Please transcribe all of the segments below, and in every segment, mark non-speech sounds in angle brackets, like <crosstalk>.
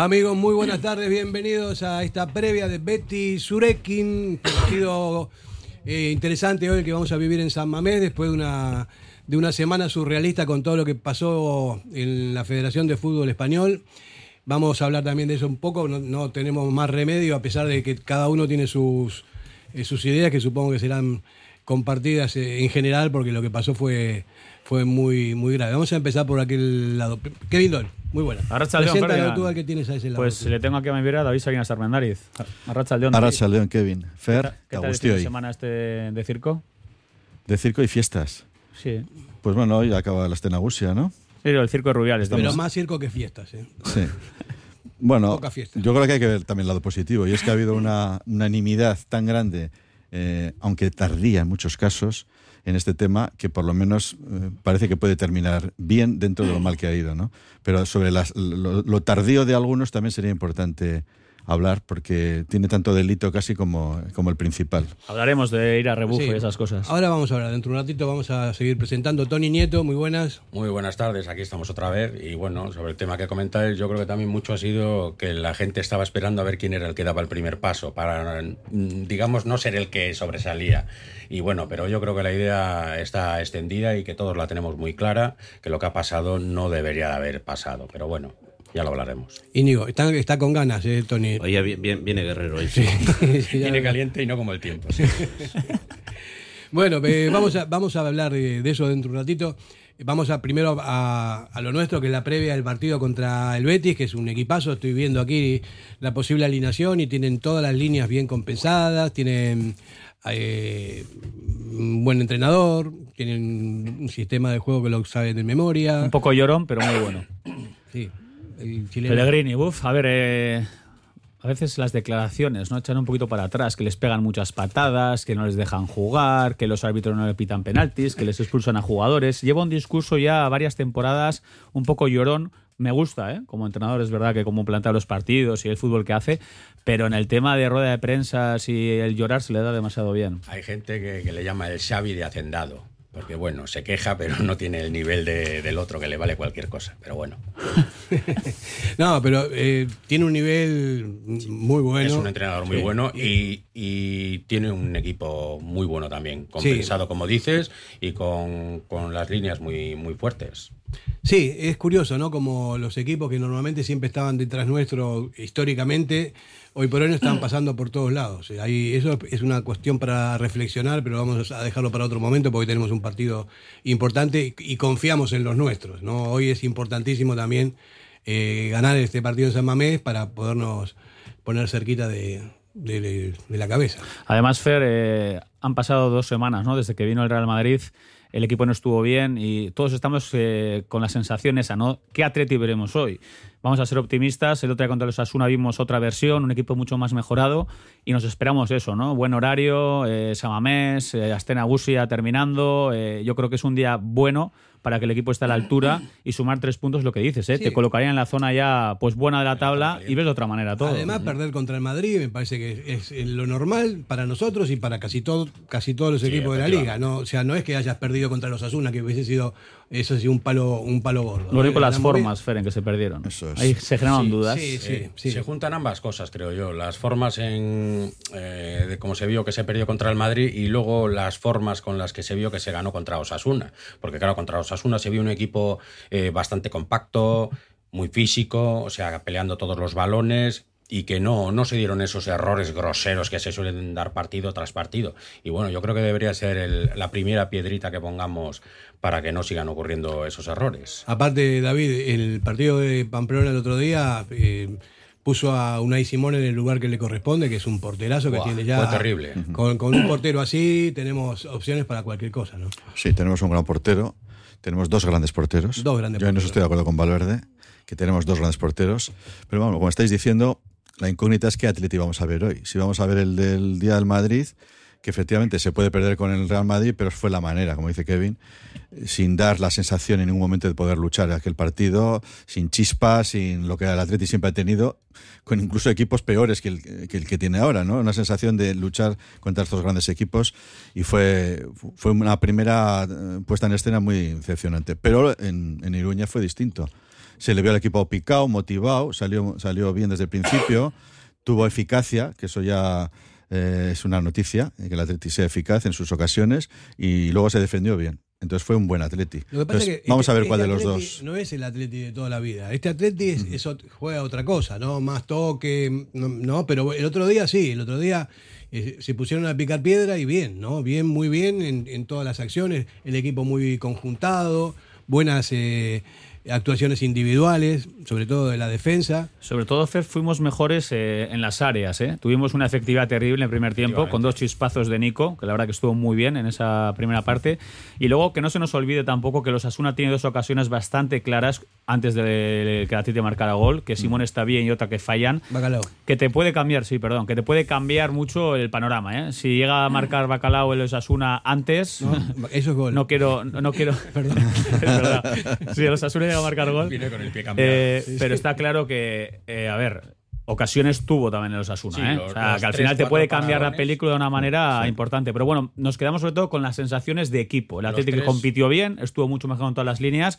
Amigos, muy buenas tardes, bienvenidos a esta previa de Betty Surekin, partido eh, interesante hoy que vamos a vivir en San Mamés después de una, de una semana surrealista con todo lo que pasó en la Federación de Fútbol Español. Vamos a hablar también de eso un poco, no, tenemos más remedio a pesar de que cada uno tiene sus, eh, sus ideas que supongo que serán compartidas eh, en general porque lo que pasó fue, fue muy, muy grave. Vamos a empezar por aquel lado. Kevin Don. Muy buena. Arracha León, tú al que tienes a ese lado. Pues le tengo aquí a mi vera David Salinas Armendariz. Arracha León. Arracha León, Kevin. Fer, ¿Qué tal este semana este de circo? De circo y fiestas. Sí. Pues bueno, hoy acaba la Estenagusia, ¿no? Sí, el circo de Rubiales. Pero más circo que fiestas, ¿eh? Sí. Bueno, yo creo que hay que ver también el lado positivo, y es que ha habido una unanimidad tan grande, eh, aunque tardía en muchos casos, en este tema que por lo menos eh, parece que puede terminar bien dentro de lo mal que ha ido, ¿no? Pero sobre las, lo, tardío de algunos también sería importante hablar porque tiene tanto delito casi como, como el principal. Hablaremos de ir a rebufo y esas cosas. Ahora vamos a hablar, dentro de un ratito vamos a seguir presentando. Tony Nieto, muy buenas. Muy buenas tardes, aquí estamos otra vez. Y bueno, sobre el tema que comentáis, yo creo que también mucho ha sido que la gente estaba esperando a ver quién era el que daba el primer paso, para, mm, digamos, no ser el que sobresalía. Y bueno, pero yo creo que la idea está extendida y que todos la tenemos muy clara, que lo que ha pasado no debería de haber pasado. Pero bueno, ya lo hablaremos. Íñigo, está, está con ganas, ¿eh, Tony? Oye, viene guerrero hoy. Sí. <laughs> viene caliente y no como el tiempo. <laughs> bueno, vamos, a, vamos a hablar de, eso dentro de un ratito. Vamos a primero a, lo nuestro, que es la previa del partido contra el Betis, que es un equipazo. Estoy viendo aquí la posible alineación y tienen todas las líneas bien compensadas, tienen eh, un buen entrenador, tienen un sistema de juego que lo saben de memoria. Un poco llorón, pero muy bueno. Sí. Pellegrini, uff, a ver, eh, a veces las declaraciones no echan un poquito para atrás, que les pegan muchas patadas, que no les dejan jugar, que los árbitros no le pitan penaltis, que les expulsan a jugadores. Lleva un discurso ya varias temporadas un poco llorón. Me gusta, ¿eh? Como entrenador es verdad que como plantea los partidos y el fútbol que hace, pero en el tema de rueda de prensa y el llorar se le da demasiado bien. Hay gente que, que le llama el Xavi de hacendado porque bueno, se queja, pero no tiene el nivel del otro que le vale cualquier cosa. Pero bueno. <laughs> no, pero eh, tiene un nivel muy bueno. Es un entrenador muy bueno y, tiene un equipo muy bueno también, compensado, como dices, y con, con, las líneas muy, muy fuertes. Sí, es curioso, ¿no? Como los equipos que normalmente siempre estaban detrás nuestro históricamente hoy por hoy no están pasando por todos lados. Eh, ahí, eso es una cuestión para reflexionar, pero vamos a dejarlo para otro momento porque tenemos un partido importante y, confiamos en los nuestros. ¿no? Hoy es importantísimo también eh, ganar este partido en San Mamés para podernos poner cerquita de, la cabeza. Además, Fer, eh, han pasado dos semanas ¿no? desde que vino el Real Madrid el equipo no estuvo bien y todos estamos con la sensación esa, ¿no? ¿Qué Atleti veremos hoy? Vamos a ser optimistas. El otro día contra los Asuna vimos otra versión, un equipo mucho más mejorado y nos esperamos eso, ¿no? Buen horario, eh, Samamés, eh, Astena Gusia terminando. Eh, yo creo que es un día bueno para que el equipo esté a la altura y sumar tres puntos, lo que dices, ¿eh? te colocaría en la zona ya pues buena de la tabla y ves de otra manera todo. Además, perder contra el Madrid me parece que es, lo normal para nosotros y para casi, todo, casi todos los equipos de la liga. ¿no? O sea, no es que hayas perdido contra los Asuna, que hubiese sido eso sí un palo, un palo gordo. Lo único las formas, Feren, que se perdieron. Ahí se generaron dudas. Sí, sí, se juntan ambas cosas, creo yo. Las formas en eh, de cómo se vio que se perdió contra el Madrid y luego las formas con las que se vio que se ganó contra Osasuna. Porque claro, contra Osasuna se vio un equipo eh, bastante compacto, muy físico, o sea, peleando todos los balones y que no, no se dieron esos errores groseros que se suelen dar partido tras partido. Y bueno, yo creo que debería ser la primera piedrita que pongamos para que no sigan ocurriendo esos errores. Aparte, David, el partido de Pamplona el otro día eh, puso a Unai Simón en el lugar que le corresponde, que es un porterazo que tiene ya. Fue terrible. <laughs> Con, con, un portero así tenemos opciones para cualquier cosa, ¿no? Sí, tenemos un gran portero. Tenemos dos grandes porteros. Dos grandes Yo no estoy de acuerdo con Valverde, que tenemos dos grandes porteros. Pero bueno, como estáis diciendo, la incógnita es qué Atleti vamos a ver hoy. Si vamos a ver el del día del Madrid, que efectivamente se puede perder con el Real Madrid, pero fue la manera, como dice Kevin, sin dar la sensación en ningún momento de poder luchar aquel partido, sin chispas, sin lo que el Atleti siempre ha tenido, con incluso equipos peores que el, que tiene ahora, ¿no? Una sensación de luchar contra estos grandes equipos y fue, fue una primera eh, puesta en escena muy decepcionante. Pero en, en Iruña fue distinto se le vio al equipo picado, motivado, salió, salió bien desde el principio, <coughs> tuvo eficacia, que eso ya eh, es una noticia, que el Atleti sea eficaz en sus ocasiones, y luego se defendió bien. Entonces fue un buen Atleti. vamos a ver cuál de los dos. No es el Atleti de toda la vida. Este Atleti es, juega otra cosa, ¿no? Más toque, no, pero el otro día sí, el otro día eh, se pusieron a picar piedra y bien, ¿no? Bien, muy bien en, en todas las acciones. El equipo muy conjuntado, buenas. Eh, actuaciones individuales, sobre todo de la defensa. Sobre todo, Fer, fuimos mejores eh, en las áreas. ¿eh? Tuvimos una efectividad terrible en el primer tiempo, con dos chispazos de Nico, que la verdad que estuvo muy bien en esa primera parte. Y luego que no se nos olvide tampoco que los Asuna tiene dos ocasiones bastante claras antes de que la Titi marcara gol, que Simón está bien y otra que fallan. Bacalao. Que te puede cambiar, sí, perdón, que te puede cambiar mucho el panorama. ¿eh? Si llega a marcar Bacalao el Osasuna antes, no, eso es gol. No quiero, no quiero. <laughs> perdón. <laughs> es verdad. Si el Osasuna llega a marcar gol. con el pie cambiado. Eh, pero está claro que, eh, a ver, ocasiones tuvo también el Osasuna. ¿eh? o sea, que al final te puede cambiar la película de una manera importante. Pero bueno, nos quedamos sobre todo con las sensaciones de equipo. El Atlético compitió bien, estuvo mucho mejor en todas las líneas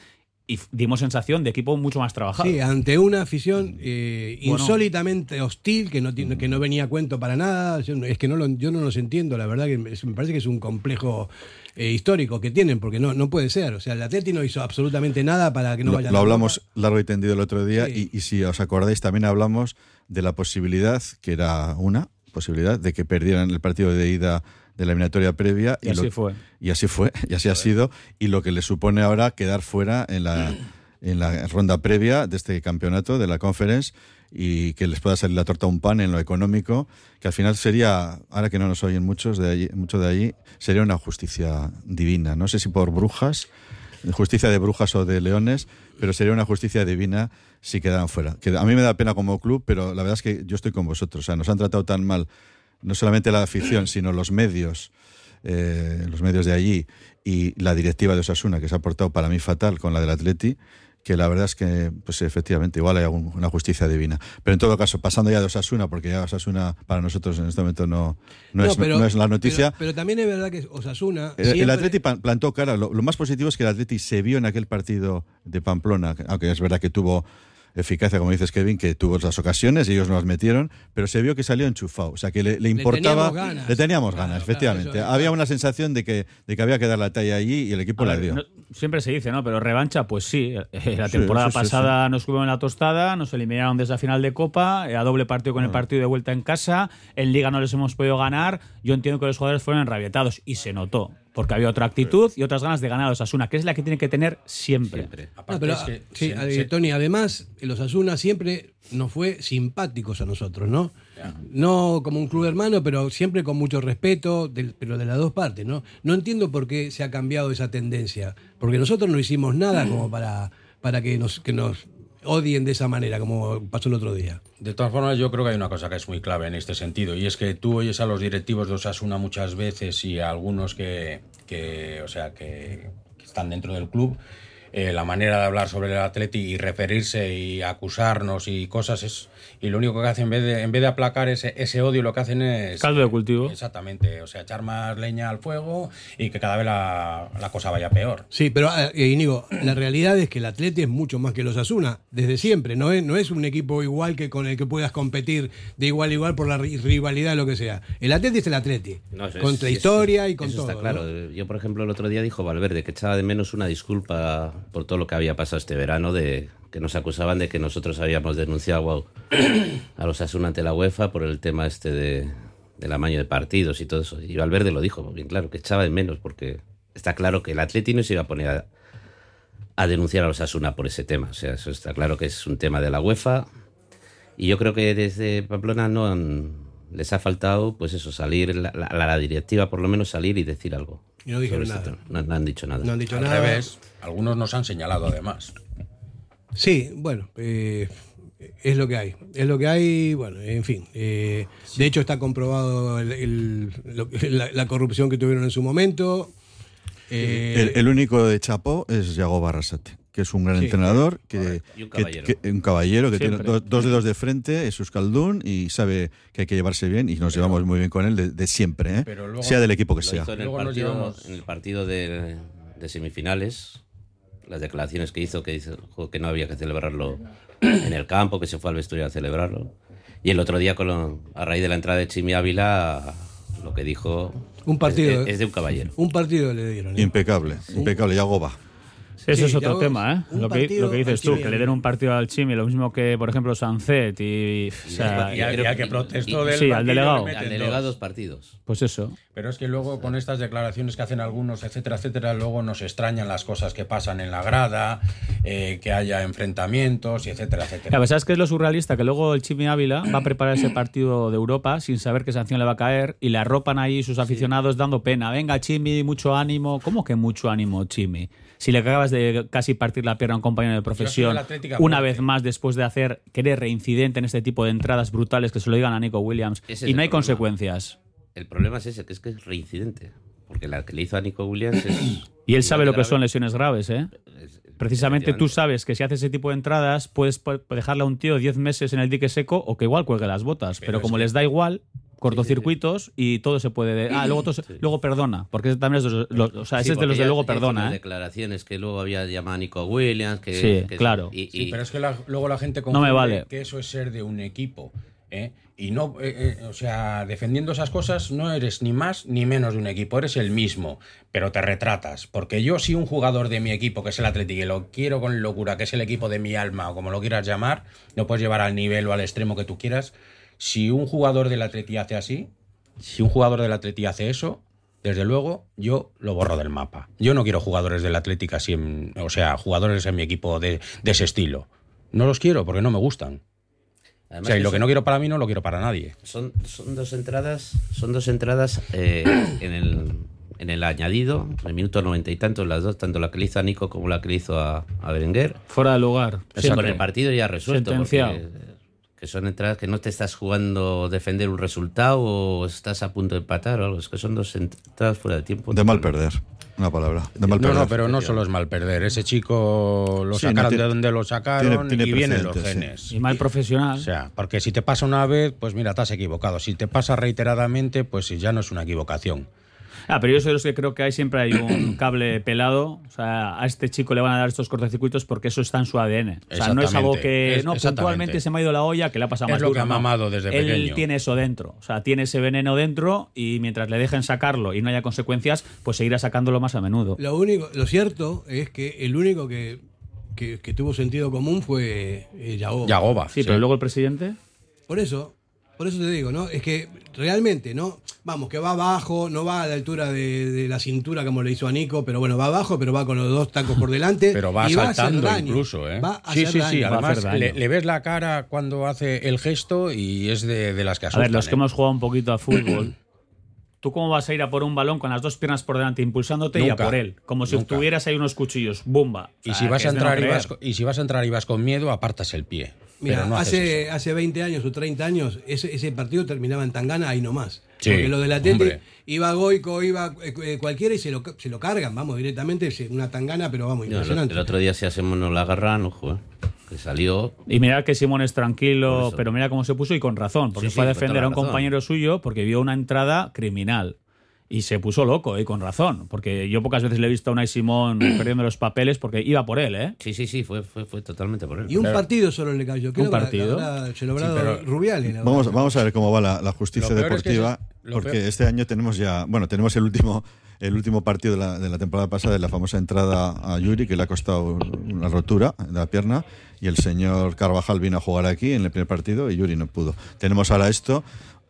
y dimos sensación de equipo mucho más trabajado. Sí, ante una afición eh, insólitamente hostil, que no, que no venía a cuento para nada. Es que no lo, yo no los entiendo, la verdad que me parece que es un complejo eh, histórico que tienen, porque no, no puede ser. O sea, el Atleti no hizo absolutamente nada para que no vaya Lo hablamos largo y tendido el otro día, y, y si os acordáis, también hablamos de la posibilidad, que era una posibilidad, de que perdieran el partido de ida de la eliminatoria previa. Y, así fue. Y así fue, y así ha sido. Y lo que le supone ahora quedar fuera en la, <clears throat> en la ronda previa de este campeonato, de la conference, y que les pueda salir la torta a un pan en lo económico, que al final sería, ahora que no nos oyen muchos de allí, mucho de allí, sería una justicia divina. No sé si por brujas, justicia de brujas o de leones, pero sería una justicia divina si quedaran fuera. Que a mí me da pena como club, pero la verdad es que yo estoy con vosotros. O sea, nos han tratado tan mal no solamente la afición, sino los medios, eh, los medios de allí y la directiva de Osasuna, que se ha portado para mí fatal con la del Atleti, que la verdad es que, pues efectivamente, igual hay una justicia divina. Pero en todo caso, pasando ya de Osasuna, porque ya Osasuna para nosotros en este momento no, no, es, no es, la noticia. Pero, también es verdad que Osasuna. El, Atleti plantó cara. Lo, lo, más positivo es que el Atleti se vio en aquel partido de Pamplona, aunque es verdad que tuvo eficacia, como dices Kevin, que tuvo las ocasiones, ellos nos las metieron, pero se vio que salió enchufado. O sea, que le, importaba. Le teníamos ganas, efectivamente. había una sensación de que, de que había que dar la talla allí y el equipo la dio. siempre se dice, ¿no? Pero revancha, pues sí. Eh, la temporada pasada nos subieron en la tostada, nos eliminaron desde la final de Copa, eh, a doble partido con el ah. partido de vuelta en casa. En Liga no les hemos podido ganar. Yo entiendo que los jugadores fueron enrabietados y se notó porque había otra actitud y otras ganas de ganar a los Asuna, que es la que tiene que tener siempre. Tony, además, los Asuna siempre nos fue simpáticos a nosotros, ¿no? No como un club hermano, pero siempre con mucho respeto, pero de las dos partes, ¿no? No entiendo por qué se ha cambiado esa tendencia, porque nosotros no hicimos nada como para, para que nos, que nos odien de esa manera, como pasó el otro día. De todas formas, yo creo que hay una cosa que es muy clave en este sentido, y es que tú oyes a los directivos de Osasuna muchas veces y a algunos que, que o sea, que, que están dentro del club, eh, la manera de hablar sobre el Atleti y referirse y acusarnos y cosas es y lo único que hacen en vez de en vez de aplacar ese, ese odio lo que hacen es caldo de cultivo. Exactamente o sea echar más leña al fuego y que cada vez la, la cosa vaya peor. Sí pero eh, Íñigo la realidad es que el Atleti es mucho más que los Asuna desde siempre no es no es un equipo igual que con el que puedas competir de igual a igual por la rivalidad lo que sea. El Atleti es el Atleti con la historia y con todo está claro. Yo por ejemplo el otro día dijo Valverde que echaba de menos una disculpa por todo lo que había pasado este verano, de que nos acusaban de que nosotros habíamos denunciado <coughs> a los Asuna ante la UEFA por el tema este de, del amaño de partidos y todo eso. Y Valverde lo dijo bien claro, que echaba de menos, porque está claro que el Atleti no se iba a poner a, denunciar a los Asuna por ese tema. O sea, eso está claro que es un tema de la UEFA. Y yo creo que desde Pamplona no les ha faltado, pues eso, salir, la, la, directiva por lo menos salir y decir algo. Y no dijeron nada. no, han dicho nada. No han dicho Al nada. revés, algunos nos han señalado además. Sí, bueno, eh, es lo que hay. Es lo que hay, bueno, en fin. Eh, de hecho, está comprobado el, lo, la, la, corrupción que tuvieron en su momento. Eh, el, el, único de Chapo es Yago Barrasate, que es un gran sí, entrenador, que, un caballero que, que, un caballero que Siempre. tiene do, dos dedos de frente, es Euskaldun y sabe que hay que llevarse bien y nos pero, llevamos muy bien con él de, de siempre, ¿eh? luego, sea del equipo que sea. En el, partido, en el partido de, de semifinales, las declaraciones que hizo, que dijo que no había que celebrarlo <clears throat> en el campo, que se fue al vestuario a celebrarlo. Y el otro día, con lo, a raíz de la entrada de Chimi Ávila, lo que dijo un partido, es, es, de un caballero. Un partido le dieron. ¿eh? Impecable, impecable, ya goba. Eso sí, es otro tema, ¿eh? Lo que, lo que, dices tú, que le den un partido al Chimi, lo mismo que, por ejemplo, Sanzet y. O sea, y, y, y, que protestó del Sí, al delegado. Al delegado dos partidos. Pues eso. Pero es que luego, con estas declaraciones que hacen algunos, etcétera, etcétera, luego nos extrañan las cosas que pasan en la grada, eh, que haya enfrentamientos, y etcétera, etcétera. Ya, ¿Sabes qué es lo surrealista? Que luego el Chimi Ávila va a preparar ese partido de Europa sin saber qué sanción le va a caer y le arropan ahí sus aficionados sí. dando pena. Venga, Chimi, mucho ánimo. ¿Cómo que mucho ánimo, Chimi? Si le acabas de casi partir la pierna a un compañero de profesión, una vez más después de hacer querer reincidente en este tipo de entradas brutales que se lo digan a Nico Williams ese y no hay problema. consecuencias. El problema es ese, que es que es reincidente. Porque la que le hizo a Nico Williams es. y él sabe lo que son lesiones graves, ¿eh? Precisamente tú sabes que si hace ese tipo de entradas, puedes dejarle a un tío 10 meses en el dique seco o que igual cuelgue las botas. Pero, pero como que... les da igual, cortocircuitos sí, sí, sí. y todo se puede. Ah, luego, todo se... luego perdona, porque también es de los, los o sea, ese es de los de luego perdona. ¿eh? declaraciones que luego había llamado a Nico Williams. Que, sí, que claro. Y, y, pero es que la, luego la gente no me vale. que eso es ser de un equipo. ¿Eh? Y no, eh, eh, o sea, defendiendo esas cosas no eres ni más ni menos de un equipo, eres el mismo, pero te retratas. Porque yo, si un jugador de mi equipo, que es el Atlético, y lo quiero con locura, que es el equipo de mi alma, o como lo quieras llamar, lo puedes llevar al nivel o al extremo que tú quieras. Si un jugador del Atleti hace así, si un jugador del Atleti hace eso, desde luego yo lo borro del mapa. Yo no quiero jugadores del Atlético así, o sea, jugadores en mi equipo de, de, ese estilo. No los quiero porque no me gustan. Además o sea, y lo que no quiero para mí no lo quiero para nadie. Son, son dos entradas, son dos entradas eh, en, el, en el añadido, en el minuto noventa y tantos, las dos, tanto la que le hizo a Nico como la que le hizo a, a Berenguer. Fuera de lugar. O sea, con el partido ya resuelto. Porque, que son entradas que no te estás jugando defender un resultado o estás a punto de empatar o algo. Es que son dos entradas fuera de tiempo. De mal perder. Una palabra. De mal no, perder. no, pero no solo es mal perder. Ese chico lo sí, sacaron no tiene, de donde lo sacaron tiene, tiene y vienen los genes. Sí. Y mal profesional. O sea, porque si te pasa una vez, pues mira, estás equivocado. Si te pasa reiteradamente, pues ya no es una equivocación. Ah, pero yo soy de los que creo que hay siempre hay un <coughs> cable pelado. O sea, a este chico le van a dar estos cortocircuitos porque eso está en su ADN. O sea, no es algo que es, no puntualmente se me ha ido la olla, que le ha pasado es más lo duro, que ha mamado desde Él pequeño. tiene eso dentro. O sea, tiene ese veneno dentro y mientras le dejen sacarlo y no haya consecuencias, pues seguirá sacándolo más a menudo. Lo único, lo cierto es que el único que, que, que tuvo sentido común fue eh, Yagoba. Yagoba. Sí, sí, pero luego el presidente. Por eso, por eso te digo, ¿no? Es que realmente, ¿no? Vamos, que va abajo, no va a la altura de, de, la cintura como le hizo a Nico, pero bueno, va abajo, pero va con los dos tacos por delante. <laughs> Pero va y saltando va a hacer daño. incluso, ¿eh? Va a sí, hacer sí, daño. sí. Además, le, le, ves la cara cuando hace el gesto y es de, de las que A ver, los que ¿eh? hemos jugado un poquito a fútbol, <clears throat> ¿Tú cómo vas a ir a por un balón con las dos piernas por delante impulsándote y a por él? Como si tuvieras ahí unos cuchillos. ¡Bumba! y, si vas a entrar y, vas, y si vas a entrar y vas con miedo, apartas el pie. Mira, hace, hace 20 años o 30 años ese, ese partido terminaba en Tangana ahí nomás. Porque lo del Atlético iba Goico, iba eh, cualquiera y se lo, se lo cargan, vamos, directamente, una Tangana, pero vamos, impresionante. el otro día si hacemos no la agarran, ojo, eh, que salió. Y mira que Simón es tranquilo, pero mira cómo se puso y con razón, porque fue a defender a un compañero suyo porque vio una entrada criminal. Y se puso loco, y con razón, porque yo pocas veces le he visto a Unai Simón <clears throat> perdiendo los papeles porque iba por él, ¿eh? Sí, sí, sí, fue, fue, fue totalmente por él. Y un partido solo le cayó. un partido. Rubiales. Vamos, vamos a ver cómo va la, justicia deportiva, porque este año tenemos ya, bueno, tenemos el último el último partido de la, de la, temporada pasada de la famosa entrada a Yuri, que le ha costado una rotura de la pierna, y el señor Carvajal vino a jugar aquí en el primer partido y Yuri no pudo. Tenemos ahora esto,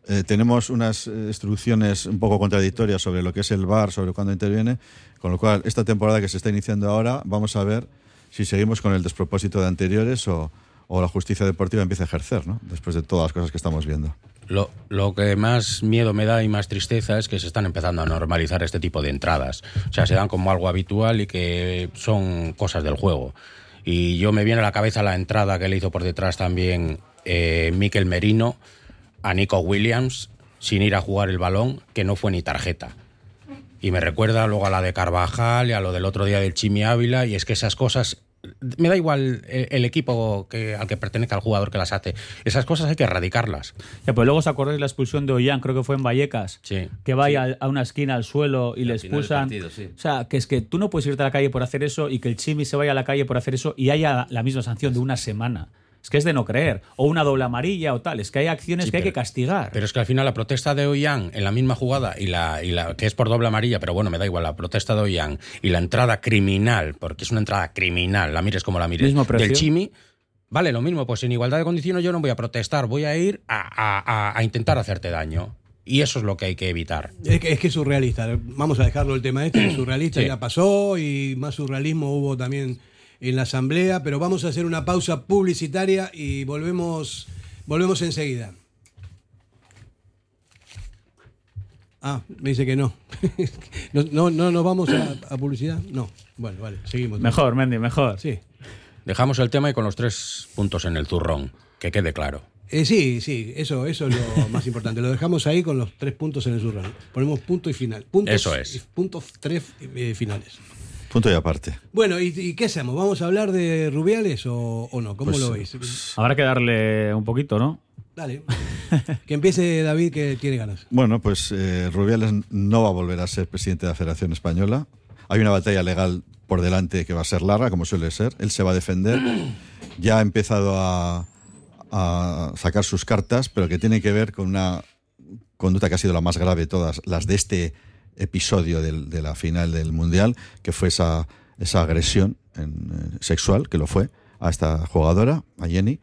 eh, tenemos unas eh, instrucciones un poco contradictorias sobre lo que es el VAR, sobre cuándo interviene, con lo cual esta temporada que se está iniciando ahora vamos a ver si seguimos con el despropósito de anteriores o, la justicia deportiva empieza a ejercer, ¿no? después de todas las cosas que estamos viendo. Lo, lo, que más miedo me da y más tristeza es que se están empezando a normalizar este tipo de entradas. O sea, se dan como algo habitual y que son cosas del juego. Y yo me viene a la cabeza la entrada que le hizo por detrás también eh, Miquel Merino, a Nico Williams sin ir a jugar el balón, que no fue ni tarjeta. Y me recuerda luego a la de Carvajal y a lo del otro día del Chimi Ávila, y es que esas cosas me da igual el, equipo que, al que pertenece al jugador que las hace. Esas cosas hay que erradicarlas. Ya, pues luego os acordáis la expulsión de Ollán, creo que fue en Vallecas, que vaya a, una esquina al suelo y le expulsan. O sea, que es que tú no puedes irte a la calle por hacer eso y que el Chimi se vaya a la calle por hacer eso y haya la misma sanción de una semana. Es que es de no creer. O una doble amarilla o tal. Es que hay acciones que hay que castigar. Pero es que al final la protesta de Ollán en la misma jugada y la, y la que es por doble amarilla, pero bueno, me da igual, la protesta de Ollán y la entrada criminal, porque es una entrada criminal, la mires como la mires, del Chimi, vale lo mismo. Pues en igualdad de condiciones yo no voy a protestar, voy a ir a, intentar hacerte daño. Y eso es lo que hay que evitar. Es que, es surrealista. Vamos a dejarlo el tema este, es surrealista ya pasó y más surrealismo hubo también en la asamblea, pero vamos a hacer una pausa publicitaria y volvemos, volvemos enseguida. Ah, me dice que no. <laughs> no, no, no, vamos a, publicidad. No. Bueno, vale, seguimos. Mejor, Mendy, mejor. Sí. Dejamos el tema y con los tres puntos en el zurrón, que quede claro. Eh, sí, sí, eso, eso es lo <laughs> más importante. Lo dejamos ahí con los tres puntos en el zurrón. Ponemos punto y final. Puntos, eso es. Puntos tres eh, finales. Punto y aparte. Bueno, ¿y, qué hacemos? ¿Vamos a hablar de Rubiales o, no? ¿Cómo pues, lo veis? Pues, habrá que darle un poquito, ¿no? Dale. <laughs> que empiece David, que tiene ganas. Bueno, pues eh, Rubiales no va a volver a ser presidente de la Federación Española. Hay una batalla legal por delante que va a ser larga, como suele ser. Él se va a defender. <clears throat> Ya ha empezado a, a sacar sus cartas, pero que tiene que ver con una conducta que ha sido la más grave de todas, las de este episodio de la final del Mundial, que fue esa, esa agresión en, sexual, que lo fue, a esta jugadora, a Jenny,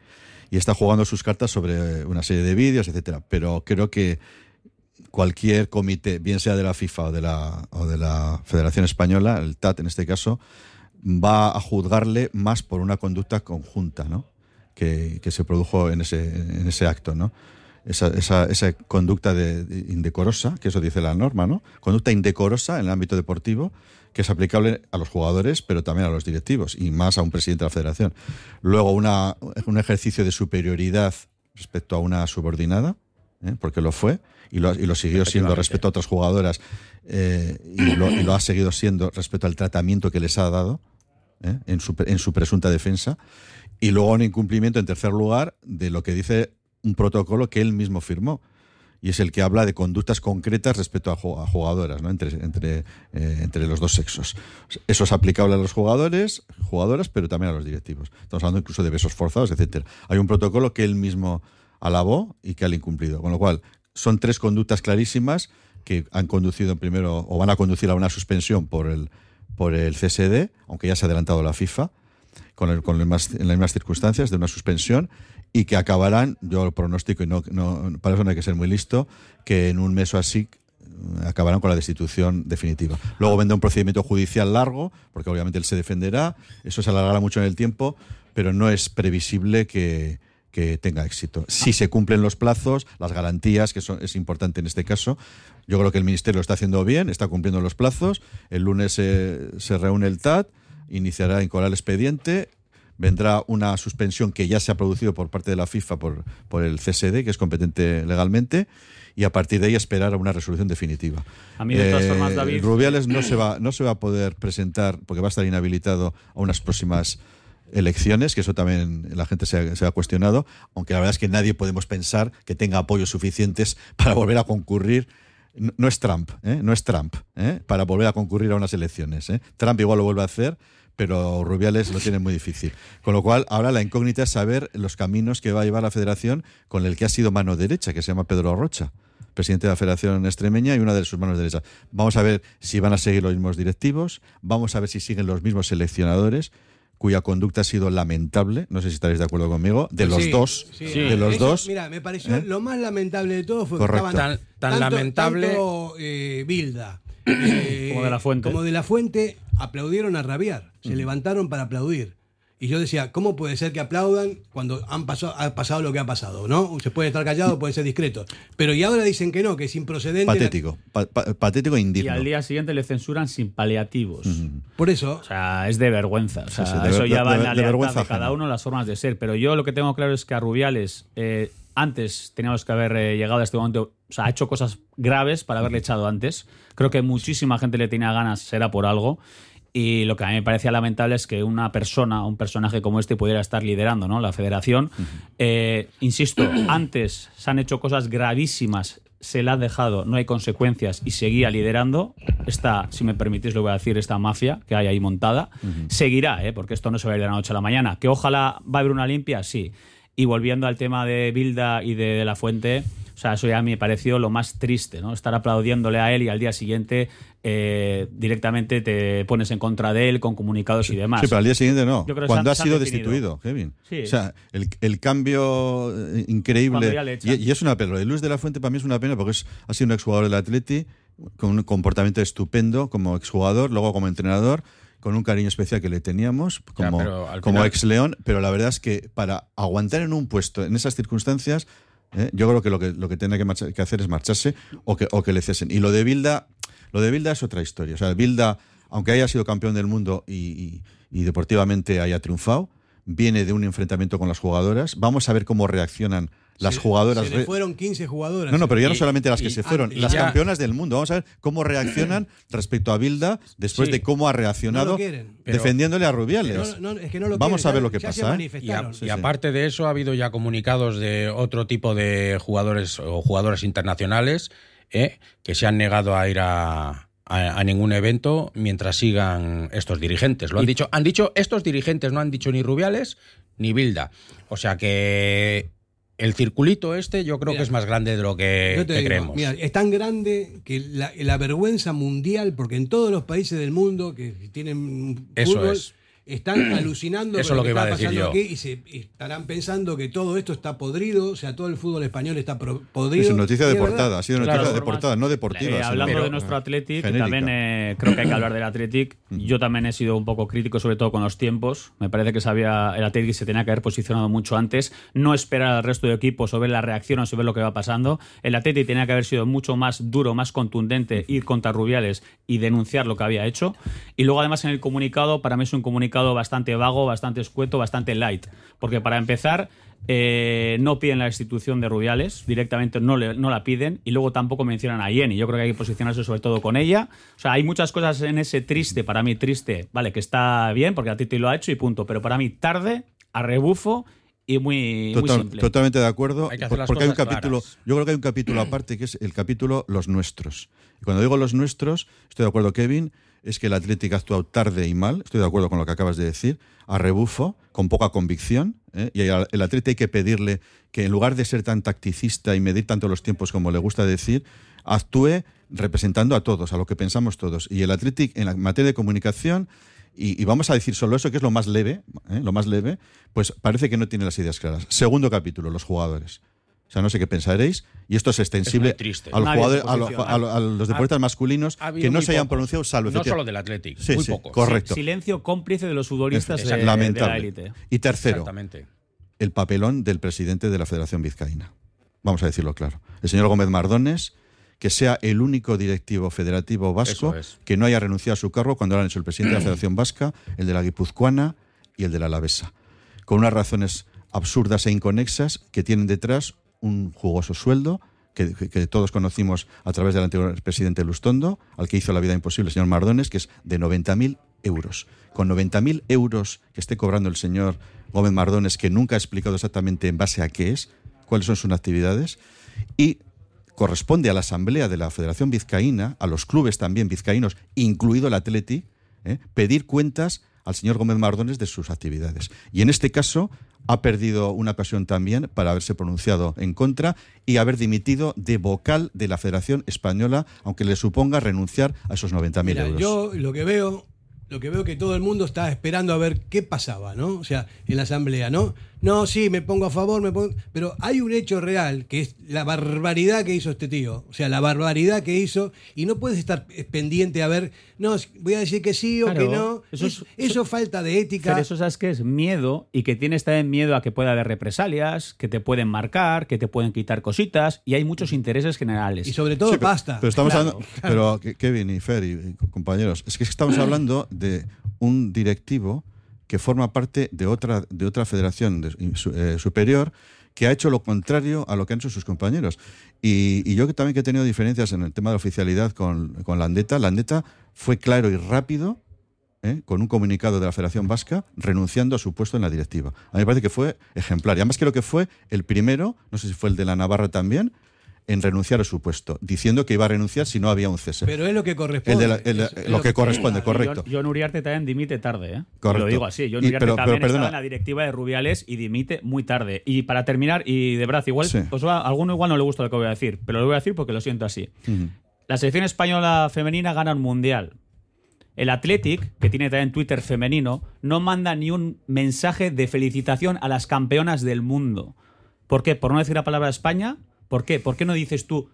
y está jugando sus cartas sobre una serie de vídeos, etcétera. Pero creo que cualquier comité, bien sea de la FIFA o de la, o de la Federación Española, el TAT en este caso, va a juzgarle más por una conducta conjunta, ¿no? Que, que se produjo en ese, en ese acto, ¿no? Esa, esa, esa conducta de, indecorosa, que eso dice la norma, ¿no? Conducta indecorosa en el ámbito deportivo, que es aplicable a los jugadores, pero también a los directivos, y más a un presidente de la federación. Luego, una, un ejercicio de superioridad respecto a una subordinada, ¿eh? porque lo fue, y lo, y lo siguió siendo respecto a otras jugadoras, eh, y, lo, y, lo, ha seguido siendo respecto al tratamiento que les ha dado ¿eh? en, su, en su presunta defensa. Y luego un incumplimiento, en tercer lugar, de lo que dice un protocolo que él mismo firmó y es el que habla de conductas concretas respecto a, jugadoras, ¿no? entre, entre, eh, entre los dos sexos. Eso es aplicable a los jugadores, jugadoras, pero también a los directivos. Estamos hablando incluso de besos forzados, etcétera. Hay un protocolo que él mismo alabó y que ha incumplido. Con lo cual, son tres conductas clarísimas que han conducido primero o van a conducir a una suspensión por el, por el CSD, aunque ya se ha adelantado la FIFA, con, el, con en las mismas circunstancias de una suspensión y que acabarán, yo lo pronostico y no, no, para eso no hay que ser muy listo, que en un mes o así eh, acabarán con la destitución definitiva. Luego vendrá un procedimiento judicial largo, porque obviamente él se defenderá, eso se alargará mucho en el tiempo, pero no es previsible que, que tenga éxito. Si se cumplen los plazos, las garantías, que son, es importante en este caso, yo creo que el Ministerio lo está haciendo bien, está cumpliendo los plazos. El lunes se, se reúne el TAT, iniciará en el expediente, vendrá una suspensión que ya se ha producido por parte de la FIFA por, por el CSD, que es competente legalmente, y a partir de ahí esperar a una resolución definitiva. A mí, de todas formas, David. Rubiales no <clears throat> se, va, no se va a poder presentar porque va a estar inhabilitado a unas próximas elecciones, que eso también la gente se ha, cuestionado, aunque la verdad es que nadie podemos pensar que tenga apoyos suficientes para volver a concurrir. No, es Trump, ¿eh? no es Trump, ¿eh? para volver a concurrir a unas elecciones. ¿eh? Trump igual lo vuelve a hacer, pero Rubiales lo tiene muy difícil. Con lo cual, ahora la incógnita es saber los caminos que va a llevar la federación con el que ha sido mano derecha, que se llama Pedro Rocha presidente de la Federación Extremeña y una de sus manos derechas. Vamos a ver si van a seguir los mismos directivos, vamos a ver si siguen los mismos seleccionadores cuya conducta ha sido lamentable, no sé si estaréis de acuerdo conmigo, de los dos, de los dos. Mira, me pareció ¿Eh? lo más lamentable de todo fue que estaban tan, lamentable eh, Bilda <coughs> eh, como de la fuente, como de la fuente aplaudieron a rabiar, se levantaron para aplaudir. Y yo decía, ¿cómo puede ser que aplaudan cuando han pasado, ha pasado lo que ha pasado? ¿no? Se puede estar callado, puede ser discreto. Pero y ahora dicen que no, que es improcedente. Patético, patético e indigno. Y al día siguiente le censuran sin paliativos. Por eso. O sea, es de vergüenza. O sea, eso ya va en la de, cada uno, las formas de ser. Pero yo lo que tengo claro es que a Rubiales, eh, antes teníamos que haber eh, llegado a este momento. O sea, ha hecho cosas graves para haberle echado antes. Creo que muchísima gente le tenía ganas, será por algo. Y lo que a mí me parecía lamentable es que una persona, un personaje como este, pudiera estar liderando ¿no? la federación. Eh, insisto, antes se han hecho cosas gravísimas, se la ha dejado, no hay consecuencias y seguía liderando. Esta, si me permitís, lo voy a decir, esta mafia que hay ahí montada. Seguirá, ¿eh? porque esto no se va a ir de la noche a la mañana. Que ojalá va a haber una limpia, sí. Y volviendo al tema de Bilda y de La Fuente, o sea, eso ya me pareció lo más triste, ¿no? Estar aplaudiéndole a él y al día siguiente eh, directamente te pones en contra de él con comunicados y demás. Sí, pero al día siguiente no. Cuando ha sido destituido, Kevin. O sea, el, cambio eh, increíble. Y, es una pena. Lo de Luis de la Fuente para mí es una pena porque es, ha sido un exjugador del Atleti con un comportamiento estupendo como exjugador, luego como entrenador con un cariño especial que le teníamos como, como ex León, pero la verdad es que para aguantar en un puesto en esas circunstancias ¿eh? Yo creo que lo que, lo que tiene que, hacer es marcharse o que, o que le cesen. Y lo de Bilda, lo de Bilda es otra historia. O sea, Bilda, aunque haya sido campeón del mundo y, y deportivamente haya triunfado, viene de un enfrentamiento con las jugadoras. Vamos a ver cómo reaccionan las jugadoras. Se fueron 15 jugadoras. No, no, pero ya no solamente las que se fueron, las campeonas del mundo. Vamos a ver cómo reaccionan <clears throat> respecto a Bilda después de cómo ha reaccionado defendiéndole a Rubiales. Vamos a ver lo que pasa. ¿eh? Y, aparte de eso, ha habido ya comunicados de otro tipo de jugadores o jugadoras internacionales ¿eh? que se han negado a ir a, ningún evento mientras sigan estos dirigentes. Lo han dicho, han dicho estos dirigentes, no han dicho ni Rubiales ni Bilda. O sea que el circulito este yo creo que es más grande de lo que, creemos. Mira, es tan grande que la, vergüenza mundial, porque en todos los países del mundo que tienen Eso es están <clears throat> alucinando Eso con lo que, está pasando aquí y se estarán pensando que todo esto está podrido, o sea, todo el fútbol español está podrido. Es noticia de portada, ha sido noticia de portada, no deportiva. Eh, hablando de nuestro Athletic, también eh, creo que hay que hablar del Athletic. Yo también he sido un poco crítico, sobre todo con los tiempos. Me parece que sabía el Athletic se tenía que haber posicionado mucho antes, no esperar al resto de equipos o ver la reacción o ver lo que va pasando. El Athletic tenía que haber sido mucho más duro, más contundente, ir contra Rubiales y denunciar lo que había hecho. Y luego además en el comunicado, para mí es un comunicado bastante vago, bastante escueto, bastante light. Porque para empezar, eh, no piden la institución de Rubiales, directamente no, no la piden, y luego tampoco mencionan a Jenny. Yo creo que hay que posicionarse sobre todo con ella. O sea, hay muchas cosas en ese triste, para mí triste, vale, que está bien, porque a Titi lo ha hecho y punto, pero para mí tarde, a rebufo y muy, simple. Totalmente de acuerdo, porque hay un capítulo, yo creo que hay un capítulo aparte que es el capítulo Los Nuestros. Y cuando digo los nuestros, estoy de acuerdo, Kevin, es que el Atlético ha actuado tarde y mal, estoy de acuerdo con lo que acabas de decir, a rebufo, con poca convicción, ¿eh? y el Atlético hay que pedirle que en lugar de ser tan tacticista y medir tanto los tiempos como le gusta decir, actúe representando a todos, a lo que pensamos todos. Y el Atlético en la materia de comunicación, y, vamos a decir solo eso, que es lo más leve, ¿eh? lo más leve, pues parece que no tiene las ideas claras. Segundo capítulo, los jugadores. O sea, no sé qué pensaréis. Y esto es extensible a, los deportistas masculinos que no se hayan pronunciado salvo. No solo del Athletic, muy poco. Correcto. silencio cómplice de los futbolistas de, la élite. Y tercero, el papelón del presidente de la Federación Vizcaína. Vamos a decirlo claro. El señor Gómez Mardones, que sea el único directivo federativo vasco que no haya renunciado a su cargo cuando lo han hecho el presidente de la Federación Vasca, el de la Guipuzcoana y el de la Alavesa. Con unas razones absurdas e inconexas que tienen detrás un jugoso sueldo que, todos conocimos a través del anterior presidente Lustondo, al que hizo la vida imposible el señor Mardones, que es de 90.000 euros. Con 90.000 euros que esté cobrando el señor Gómez Mardones, que nunca ha explicado exactamente en base a qué es, cuáles son sus actividades, y corresponde a la Asamblea de la Federación Vizcaína, a los clubes también vizcaínos, incluido el Atleti, ¿eh? pedir cuentas al señor Gómez Mardones de sus actividades. Y en este caso ha perdido una ocasión también para haberse pronunciado en contra y haber dimitido de vocal de la Federación Española, aunque le suponga renunciar a esos 90.000 euros. Yo lo que veo lo que veo que todo el mundo está esperando a ver qué pasaba, ¿no? O sea, en la asamblea, ¿no? No, sí, me pongo a favor, me pongo... pero hay un hecho real, que es la barbaridad que hizo este tío, o sea, la barbaridad que hizo, y no puedes estar pendiente a ver, no, voy a decir que sí o que no, eso, es, eso, falta de ética. Pero eso sabes que es miedo, y que tienes también miedo a que pueda haber represalias, que te pueden marcar, que te pueden quitar cositas, y hay muchos intereses generales. Y sobre todo pasta. Pero, estamos hablando, pero Kevin y Fer y compañeros, es que estamos <clears throat> hablando de un directivo que forma parte de otra, de otra federación eh, superior que ha hecho lo contrario a lo que han hecho sus compañeros. Y, yo también he tenido diferencias en el tema de oficialidad con, con Landeta, Landeta fue claro y rápido ¿eh? con un comunicado de la Federación Vasca renunciando a su puesto en la directiva. A mí me parece que fue ejemplar. Y además creo que fue el primero, no sé si fue el de la Navarra también, en renunciar a su puesto, diciendo que iba a renunciar si no había un cese. Pero es lo que corresponde. lo, que, corresponde, correcto. John, Uriarte también dimite tarde, ¿eh? Correcto. Lo digo así. John Uriarte también estaba en la directiva de Rubiales y dimite muy tarde. Y para terminar, y de brazo, igual, pues a alguno igual no le gusta lo que voy a decir, pero lo voy a decir porque lo siento así. La selección española femenina gana un mundial. El Athletic, que tiene también Twitter femenino, no manda ni un mensaje de felicitación a las campeonas del mundo. ¿Por qué? Por no decir la palabra España, ¿Por qué? ¿Por qué no dices tú,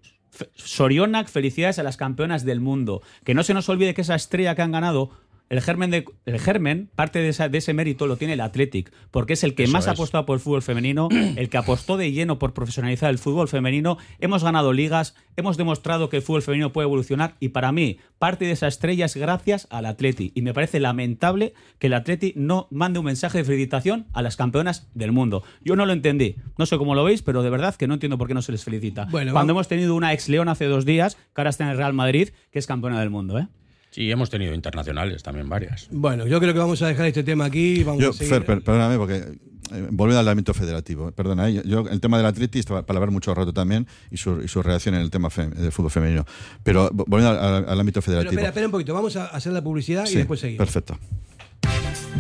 Sorionak, felicidades a las campeonas del mundo? Que no se nos olvide que esa estrella que han ganado el germen, de, el germen parte de, ese mérito lo tiene el Athletic, porque es el que más ha apostado por el fútbol femenino, <clears throat> el que apostó de lleno por profesionalizar el fútbol femenino. Hemos ganado ligas, hemos demostrado que el fútbol femenino puede evolucionar y para mí parte de esa estrella es gracias al Athletic. Y me parece lamentable que el Athletic no mande un mensaje de felicitación a las campeonas del mundo. Yo no lo entendí, no sé cómo lo veis, pero de verdad que no entiendo por qué no se les felicita. Cuando hemos tenido una ex León hace dos días, que ahora está en el Real Madrid, que es campeona del mundo, ¿eh? Sí, hemos tenido internacionales también varias. Bueno, yo creo que vamos a dejar este tema aquí. Vamos yo, Fer, perdóname, porque eh, volviendo al ámbito federativo, perdona, eh, yo, el tema del Atleti para hablar mucho rato también y su, y su reacción en el tema del fútbol femenino. Pero volviendo al, ámbito federativo. espera, espera un poquito, vamos a hacer la publicidad y después seguimos. Perfecto.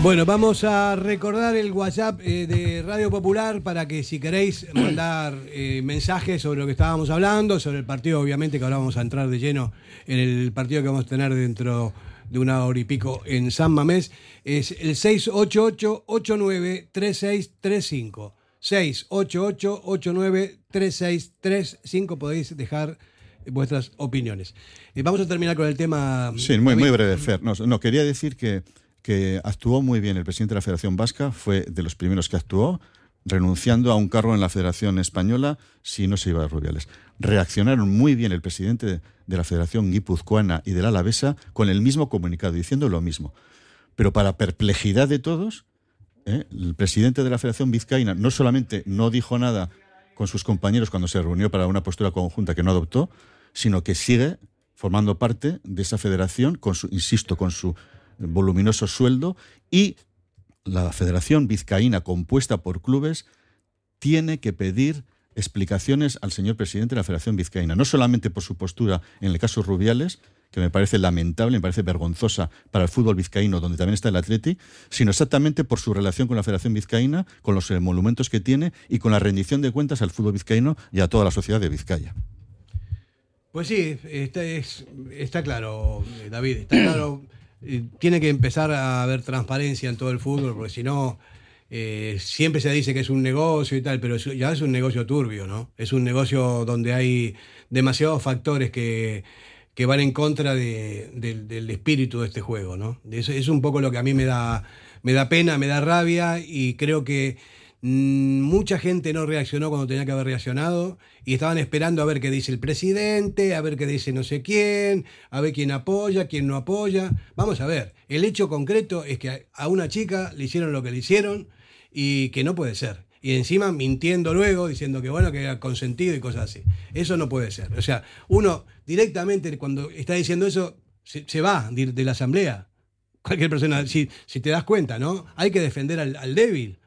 Bueno, vamos a recordar el WhatsApp eh, de Radio Popular para que si queréis <clears throat> mandar eh, mensajes sobre lo que estábamos hablando, sobre el partido, obviamente que ahora vamos a entrar de lleno en el partido que vamos a tener dentro de una hora y pico en San Mamés, es el 688-893635. 688-893635, podéis dejar vuestras opiniones. Y vamos a terminar con el tema. Sí, muy, muy breve, Fer. no quería decir que que actuó muy bien el presidente de la Federación Vasca, fue de los primeros que actuó, renunciando a un cargo en la Federación Española si no se iba a Rubiales. Reaccionaron muy bien el presidente de la Federación Guipuzcoana y de la Alavesa con el mismo comunicado, diciendo lo mismo. Pero para perplejidad de todos, ¿eh? el presidente de la Federación Vizcaína no solamente no dijo nada con sus compañeros cuando se reunió para una postura conjunta que no adoptó, sino que sigue formando parte de esa federación, con su, insisto, con su voluminoso sueldo y la Federación Vizcaína, compuesta por clubes, tiene que pedir explicaciones al señor presidente de la Federación Vizcaína, no solamente por su postura en el caso Rubiales, que me parece lamentable, me parece vergonzosa para el fútbol vizcaíno, donde también está el Atleti, sino exactamente por su relación con la Federación Vizcaína, con los monumentos que tiene y con la rendición de cuentas al fútbol vizcaíno y a toda la sociedad de Vizcaya. Pues sí, está, está claro, David, está claro tiene que empezar a haber transparencia en todo el fútbol, porque si no, eh, siempre se dice que es un negocio y tal, pero ya es un negocio turbio, ¿no? Es un negocio donde hay demasiados factores que, que van en contra del espíritu de este juego, ¿no? Eso es un poco lo que a mí me da, me da pena, me da rabia y creo que mucha gente no reaccionó cuando tenía que haber reaccionado y estaban esperando a ver qué dice el presidente, a ver qué dice no sé quién, a ver quién apoya, quién no apoya. Vamos a ver, el hecho concreto es que a una chica le hicieron lo que le hicieron y que no puede ser. Y encima mintiendo luego, diciendo que bueno, que era consentido y cosas así. Eso no puede ser. O sea, uno directamente cuando está diciendo eso, se, va de, la asamblea. Cualquier persona, si te das cuenta, ¿no? Hay que defender al débil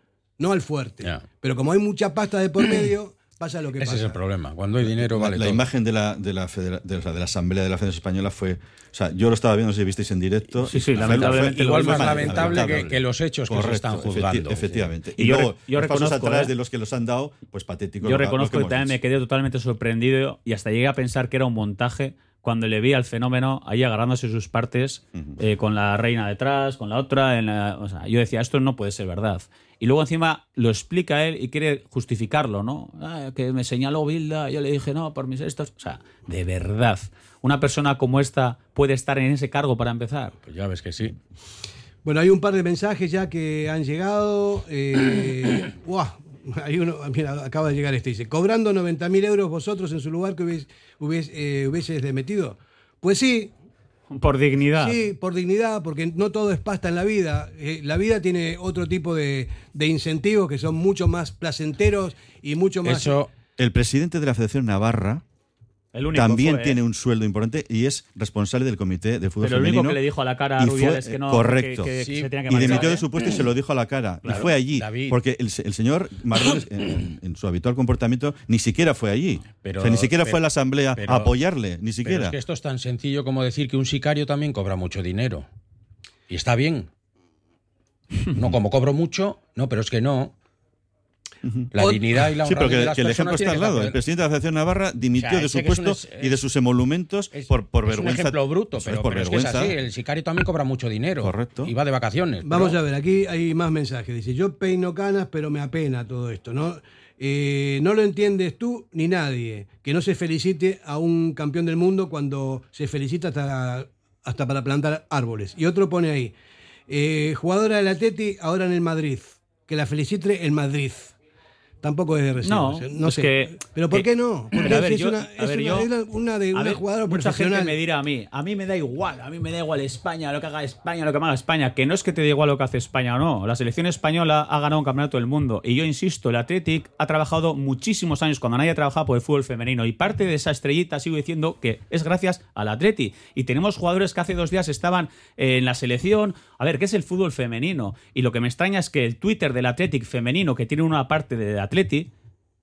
no al fuerte. Pero como hay mucha pasta de por medio, <clears throat> pasa lo que pasa. Ese es el problema. Cuando hay dinero, vale. La, imagen de la, de, la de, la, Asamblea de la Federación Española fue. O sea, yo lo estaba viendo si visteis en directo. Sí, sí, lamentablemente. igual más lamentable, Que, los hechos que se están juzgando. efectivamente. Y, luego, yo, reconozco, atrás ¿eh? de los que los han dado, pues patético. Yo reconozco que, también me quedé totalmente sorprendido y hasta llegué a pensar que era un montaje cuando le vi al fenómeno ahí agarrándose sus partes eh, con la reina detrás, con la otra. En o sea, yo decía, esto no puede ser verdad. Y luego encima lo explica él y quiere justificarlo, ¿no? Ah, que me señaló Bilda, yo le dije, no, por mis estos. O sea, de verdad, una persona como esta puede estar en ese cargo para empezar. Pues ya ves que sí. Bueno, hay un par de mensajes ya que han llegado. Eh, <coughs> hay uno, mira, acaba de llegar este, dice, cobrando 90.000 euros vosotros en su lugar que hubies, hubies, eh, hubieses demetido. Pues sí. Por dignidad. Sí, por dignidad, porque no todo es pasta en la vida. Eh, la vida tiene otro tipo de, de, incentivos que son mucho más placenteros y mucho más... Eso, el presidente de la Federación Navarra también ¿eh? tiene un sueldo importante y es responsable del comité de fútbol Pero el único que le dijo a la cara a Rubiales que no correcto. que, se tenía que y dimitió de su puesto y se lo dijo a la cara y fue allí porque el, señor Marrones en, su habitual comportamiento ni siquiera fue allí. Pero, ni siquiera fue a la asamblea a apoyarle ni siquiera es que esto es tan sencillo como decir que un sicario también cobra mucho dinero. Y está bien. No como cobro mucho no pero es que no la dignidad y la Sí, pero que, el ejemplo está al lado. El presidente de la Federación Navarra dimitió de su puesto y de sus emolumentos por, por vergüenza. Es un ejemplo bruto, pero, es, que es así. El sicario también cobra mucho dinero. Correcto. Y va de vacaciones. Vamos a ver, aquí hay más mensajes. Dice, yo peino canas, pero me apena todo esto, ¿no? Eh, no lo entiendes tú ni nadie. Que no se felicite a un campeón del mundo cuando se felicita hasta, hasta para plantar árboles. Y otro pone ahí, eh, jugadora del Atleti, ahora en el Madrid. Que la felicite el Madrid. Tampoco es de. No, no es sé. que- pero ¿por que- qué no? Porque Pero a ver, es yo- una, a es ver, una- yo- la- una de una ver, jugadora mucha profesional. gente me dirá a mí, a mí me da igual, a mí me da igual España, lo que haga España, lo que haga España, que no es que te dé igual lo que hace España o no. La selección española ha ganado un campeonato del mundo y yo insisto, el Athletic ha trabajado muchísimos años cuando nadie ha trabajado por el fútbol femenino y parte de esa estrellita sigo diciendo que es gracias al Atleti y tenemos jugadores que hace dos días estaban en la selección. A ver, ¿qué es el fútbol femenino? Y lo que me extraña es que el Twitter del Athletic femenino que tiene una parte de Atleti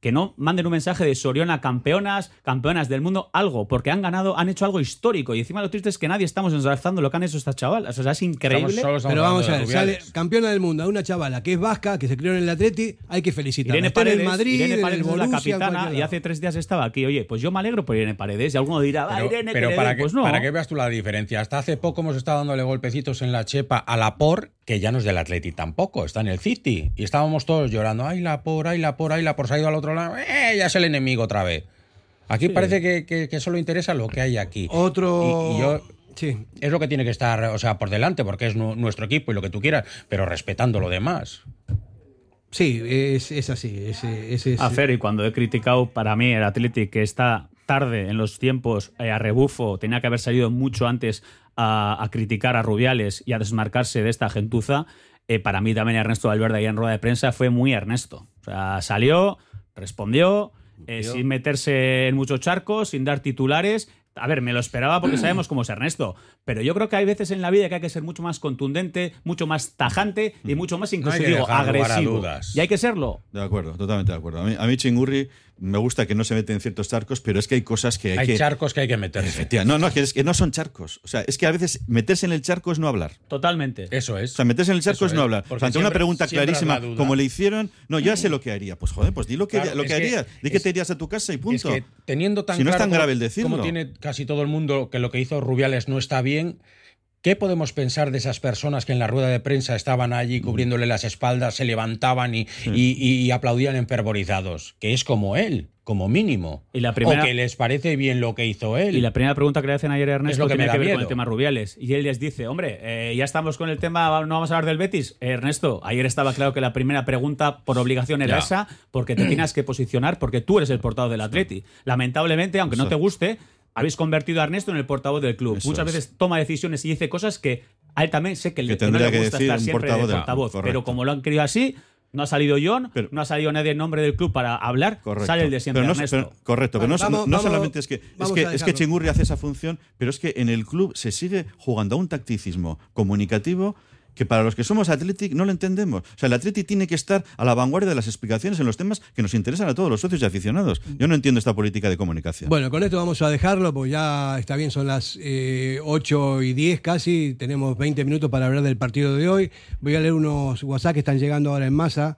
que no manden un mensaje de Soriona campeonas, campeonas del mundo, algo, porque han ganado, han hecho algo histórico. Y encima lo triste es que nadie estamos ensalzando lo que han hecho estas chavalas. O sea, es increíble. Estamos- solo estamos Pero vamos a ver, sale campeona del mundo a una chavala que es vasca, que se crió en el Atleti, hay que felicitarla. Irene Está en Paredes, el Madrid, Irene en el Paredes es la capitana y hace tres días estaba aquí. Oye, pues yo me alegro por Irene Paredes. Y alguno dirá, va, Pero, Irene, pero que para, den". que, pues no. para que veas tú la diferencia. Hasta hace poco hemos estado dándole golpecitos en la chepa a la por, que ya no es del Atleti tampoco, está en el City. Y estábamos todos llorando, ay la por, ay la por, ay la por, se ha ido al otro lado, eh, ya es el enemigo otra vez. Aquí parece que, que- que solo interesa lo que hay aquí. Otro. Y- y yo- Sí. es lo que tiene que estar, o sea, por delante, porque es nu- nuestro equipo y lo que tú quieras, pero respetando lo demás. Sí, es, es así. Es, es- es- A Fer, y cuando he criticado para mí el Athletic que está tarde en los tiempos eh, a rebufo, tenía que haber salido mucho antes a, a criticar a Rubiales y a desmarcarse de esta gentuza, eh, para mí también Ernesto Valverde ahí en rueda de prensa fue muy Ernesto. O sea, salió, respondió, eh, sin meterse en muchos charcos, sin dar titulares. A ver, me lo esperaba porque <clears throat> sabemos cómo es Ernesto, pero yo creo que hay veces en la vida que hay que ser mucho más contundente, mucho más tajante y mucho más incluso digo agresivo. Y hay que serlo. De acuerdo, totalmente de acuerdo. A mí, a mí Chingurri me gusta que no se mete en ciertos charcos, pero es que hay cosas que hay, Hay que... charcos que hay que meterse. Efectivamente. No, no, que, es que no son charcos. O sea, es que a veces meterse en el charco es no hablar. Totalmente. Eso es. O sea, meterse en el charco es no es, hablar. O porque sea, ante una pregunta clarísima, como le hicieron, no, yo ya sé lo que haría. Pues joder, pues di lo que, Claro, lo es que que- harías. Di que es- te irías a tu casa y Es punto. que teniendo tan Si no es tan como- grave el decirlo. Como tiene casi todo el mundo que lo que hizo Rubiales no está bien, ¿qué podemos pensar de esas personas que en la rueda de prensa estaban allí cubriéndole las espaldas, se levantaban y, y- y aplaudían enfervorizados? Que es como él, como mínimo. Y la primera- O que les parece bien lo que hizo él. Y la primera pregunta que le hacen ayer a Ernesto Es lo que tiene me da que ver con el tema Rubiales. Y él les dice, hombre, eh, ya estamos con el tema, no vamos a hablar del Betis. Eh, Ernesto, ayer estaba claro que la primera pregunta por obligación era Ya. esa, porque te tienes que posicionar, porque tú eres el portavoz del Atleti. Lamentablemente, aunque no te guste, habéis convertido a Ernesto en el portavoz del club. Eso Muchas es. veces toma decisiones y dice cosas que a él también sé que, le, Que que no le que gusta decir estar siempre portavoz de portavoz. Pero como lo han querido así, no ha salido John, Pero- no ha salido nadie en nombre del club para hablar, Correcto. sale el de siempre Pero no, Ernesto. pero- correcto, pero no, Vamos, no- no vamos, solamente es que, es que, a es que. Chingurri hace esa función, pero es que en el club se sigue jugando a un tacticismo comunicativo que para los que somos Athletic no lo entendemos. O sea, el Athletic tiene que estar a la vanguardia de las explicaciones en los temas que nos interesan a todos los socios y aficionados. Yo no entiendo esta política de comunicación. Bueno, con esto vamos a dejarlo, pues ya está bien, son las eh, 8 y 10 casi, tenemos 20 minutos para hablar del partido de hoy. Voy a leer unos WhatsApp que están llegando ahora en masa.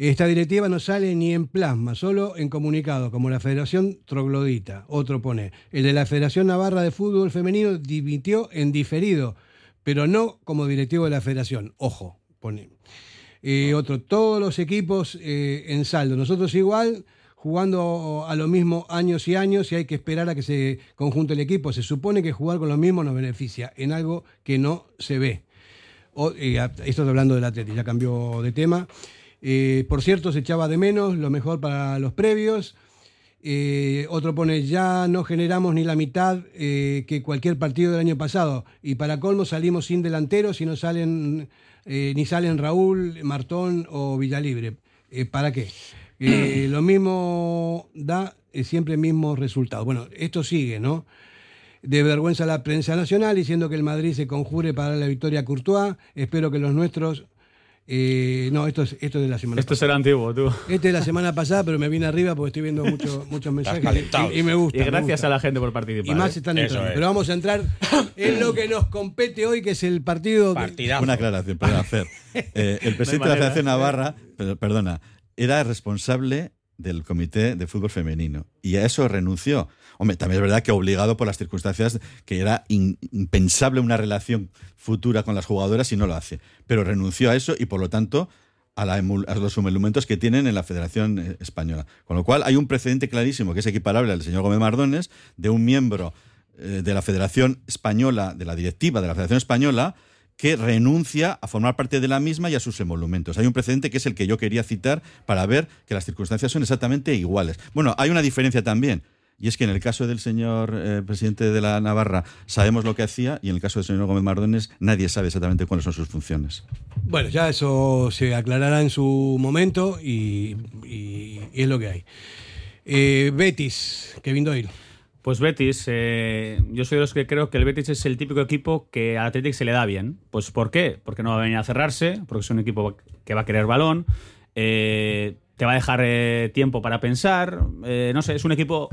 Esta directiva no sale ni en plasma, solo en comunicado, como la Federación Troglodita. Otro pone, el de la Federación Navarra de Fútbol Femenino dimitió en diferido, pero no como directivo de la Federación. Ojo, pone. Eh, otro, todos los equipos eh, en saldo. Nosotros igual, jugando a lo mismo años y años y hay que esperar a que se conjunte el equipo. Se supone que jugar con lo mismo nos beneficia en algo que no se ve. O- eh, esto estoy hablando del Atleti, ya cambió de tema. Por cierto, se echaba de menos lo mejor para los previos. Eh, otro pone, ya no generamos ni la mitad eh, que cualquier partido del año pasado. Y para colmo salimos sin delanteros y no salen, eh, ni salen Raúl, Martón o Villalibre. ¿Para qué? <clears throat> Lo mismo da siempre el mismo resultado. Bueno, esto sigue, ¿no? De vergüenza a la prensa nacional diciendo que el Madrid se conjure para la victoria a Courtois. Espero que los nuestros... eh, no, esto es, esto es de la semana Esto será antiguo, tú. este es la semana pasada, pero me vine arriba porque estoy viendo mucho- <laughs> muchos mensajes y, y me gusta. Y gracias gusta. a la gente por participar. Y más ¿eh? están entrando. es. Pero vamos a entrar en lo que nos compete hoy, que es el partido. de- Partidazo. Una aclaración, perdón, Fer. <laughs> Eh, el presidente de la. Federación Navarra, per- perdona, era responsable del Comité de Fútbol Femenino y a eso renunció. Hombre, también es verdad que obligado por las circunstancias que era impensable una relación futura con las jugadoras y no lo hace. Pero renunció a eso y por lo tanto a, la a los emolumentos que tienen en la Federación eh, Española. Con lo cual hay un precedente clarísimo que es equiparable al señor Gómez Mardones de un miembro eh, de la Federación Española, de la directiva de la Federación Española, que renuncia a formar parte de la misma y a sus emolumentos. Hay un precedente que es el que yo quería citar para ver que las circunstancias son exactamente iguales. Bueno, hay una diferencia también. Y es que en el caso del señor eh, presidente de la Navarra sabemos lo que hacía y en el caso del señor Gómez Mardones nadie sabe exactamente cuáles son sus funciones. Bueno, ya eso se aclarará en su momento y, es lo que hay. Eh, Betis, Kevin Doyle. Pues Betis, eh, yo soy de los que creo que el Betis es el típico equipo que a Athletic se le da bien. Pues ¿por qué? Porque no va a venir a cerrarse, porque es un equipo que va a querer balón, te va a dejar tiempo para pensar, no sé, es un equipo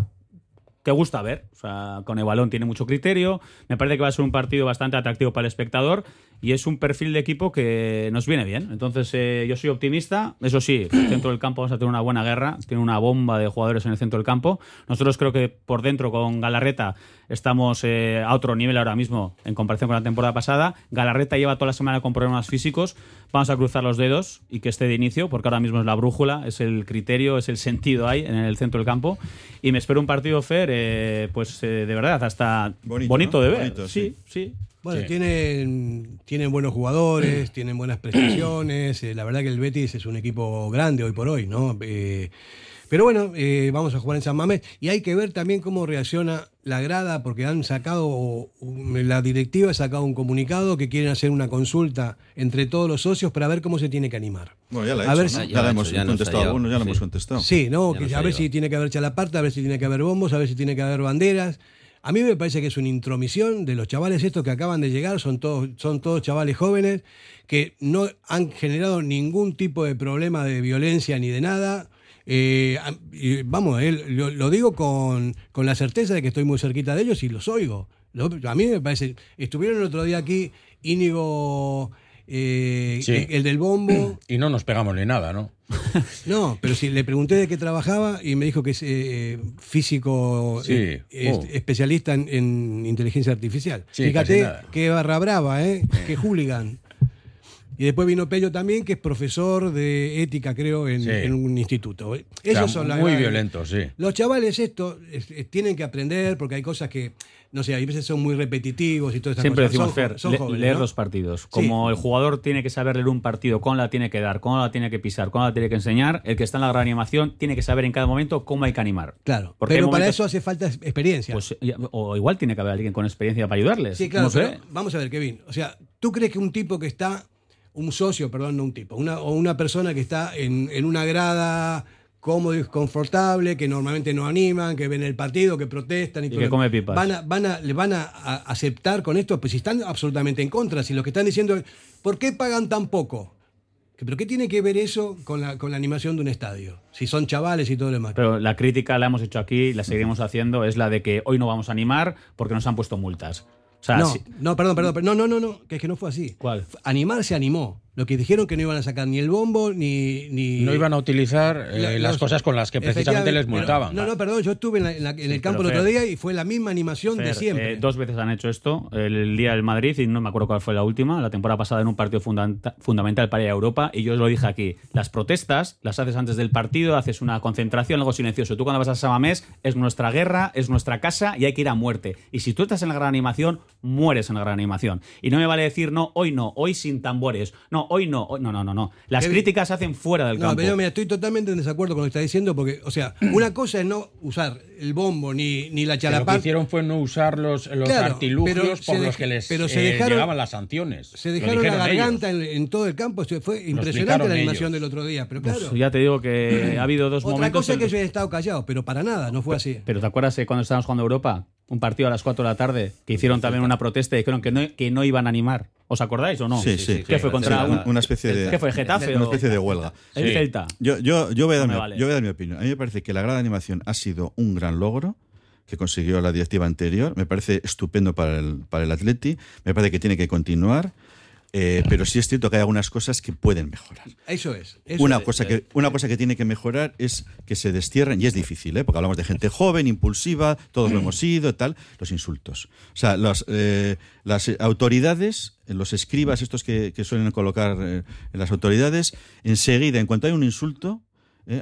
que gusta ver. O sea, con el balón tiene mucho criterio. Me parece que va a ser un partido bastante atractivo para el espectador y es un perfil de equipo que nos viene bien. Entonces, eh, yo soy optimista. Eso sí, en el <clears throat> centro del campo vamos a tener una buena guerra. Tiene una bomba de jugadores en el centro del campo. Nosotros creo que por dentro con Galarreta estamos eh, a otro nivel ahora mismo en comparación con la temporada pasada. Galarreta lleva toda la semana con problemas físicos. Vamos a cruzar los dedos y que esté de inicio, porque ahora mismo es la brújula, es el criterio, es el sentido ahí en el centro del campo. Y me espero un partido Fer, eh, pues de verdad, hasta bonito, de ver. sí, sí. Bueno, tienen, tienen buenos jugadores, tienen buenas prestaciones. Eh, la verdad que el Betis es un equipo grande hoy por hoy, ¿no? Eh, pero bueno, eh, vamos a jugar en San Mamés y hay que ver también cómo reacciona la grada, porque han sacado, la directiva ha sacado un comunicado que quieren hacer una consulta entre todos los socios para ver cómo se tiene que animar. Bueno, ya la, a ver si, ya, hemos contestado algunos, ya lo hemos contestado. Sí, ¿no? a ver si tiene que haber chalaparta, a ver si tiene que haber bombos, a ver si tiene que haber banderas. A mí me parece que es una intromisión de los chavales estos que acaban de llegar, son todos, son todos chavales jóvenes que no han generado ningún tipo de problema de violencia ni de nada. Eh, vamos, lo, digo con, la certeza de que estoy muy cerquita de ellos y los oigo. a mí me parece, estuvieron el otro día aquí Íñigo eh, el del bombo. <clears throat> Y no nos pegamos ni nada, ¿no? <laughs> No, pero si le pregunté de qué trabajaba y me dijo que es eh, físico eh, oh. especialista en, inteligencia artificial. Fíjate qué barra brava, ¿eh? Qué hooligan. Y después vino Pello también, que es profesor de ética, creo, en, un instituto. Ellos son muy violentos, sí. Los chavales esto tienen que aprender porque hay cosas que no sé, hay veces son muy repetitivos y todo eso. Siempre decimos, leer los partidos. Como el jugador tiene que saber leer un partido, cómo la tiene que dar, cómo la tiene que pisar, cómo la tiene que enseñar, el que está en la reanimación tiene que saber en cada momento cómo hay que animar. Claro, pero para eso hace falta experiencia. Pues, o igual tiene que haber alguien con experiencia para ayudarles. Sí, claro, vamos a ver, Kevin. O sea, ¿tú crees que un tipo que está, un socio, perdón, no un tipo, una, o una persona que está en, en una grada cómodo y confortable, que normalmente no animan, que ven el partido, que protestan y, todo. Que come pipas. Van a, van a, le van a, aceptar con esto, pues si están absolutamente en contra, si lo que están diciendo, ¿por qué pagan tan poco? ¿Pero qué tiene que ver eso con la, con la animación de un estadio? Si son chavales y todo lo demás. Pero la crítica la hemos hecho aquí, la seguiremos haciendo, es la de que hoy no vamos a animar porque nos han puesto multas. No, no, perdón, perdón, no, no, no, no, que es que no fue así. ¿Cuál? Animar se animó. Lo que dijeron que no iban a sacar ni el bombo ni. ni no iban a utilizar eh, las cosas con las que precisamente les multaban. no, no, perdón, yo estuve en, el campo el otro día y fue la misma animación de siempre. Eh, dos veces han hecho esto, el, día del Madrid, y no me acuerdo cuál fue la última, la temporada pasada en un partido fundamental para ir a Europa, y yo os lo dije aquí. Las protestas las haces antes del partido, haces una concentración, algo silencioso. Tú cuando vas a Samamés es nuestra guerra, es nuestra casa y hay que ir a muerte. Y si tú estás en la gran animación, mueres en la gran animación. Y no me vale decir, no, hoy no, hoy sin tambores. No, hoy no, hoy, no, no, no, no. Las críticas se hacen fuera del campo. No, pero mira, estoy totalmente en desacuerdo con lo que está diciendo, porque, o sea, <clears throat> una cosa es no usar el bombo ni, ni la chalapán. Lo que hicieron fue no usar los, los artilugios por los que les pero se eh, llegaban las sanciones. Se dejaron la garganta en, todo el campo. Fue impresionante la animación del otro día. Pero pues claro. ya te digo que ha habido dos momentos. Otra cosa es que yo he estado callado, pero para nada, no fue así. Pero ¿te acuerdas cuando estábamos jugando Europa? Un partido a las 4 de la tarde, que hicieron también una protesta y dijeron que no, que no iban a animar. ¿Os acordáis o no? Sí, sí. ¿Qué fue contra una, especie de ¿Qué fue Getafe una especie de huelga? El Celta. Yo, yo, yo, voy a dar mi, yo voy a dar mi opinión. A mí me parece que la gran animación ha sido un gran logro que consiguió la directiva anterior. Me parece estupendo para el, para el Atleti. Me parece que tiene que continuar. Eh, pero sí es cierto que hay algunas cosas que pueden mejorar. Eso es. una, cosa que, una cosa que tiene que mejorar es que se destierren, y es difícil, ¿eh? porque hablamos de gente joven, impulsiva, todos lo hemos sido, tal, los insultos. O sea, eh, las autoridades, los escribas, estos que, suelen colocar en las autoridades, enseguida, en cuanto hay un insulto,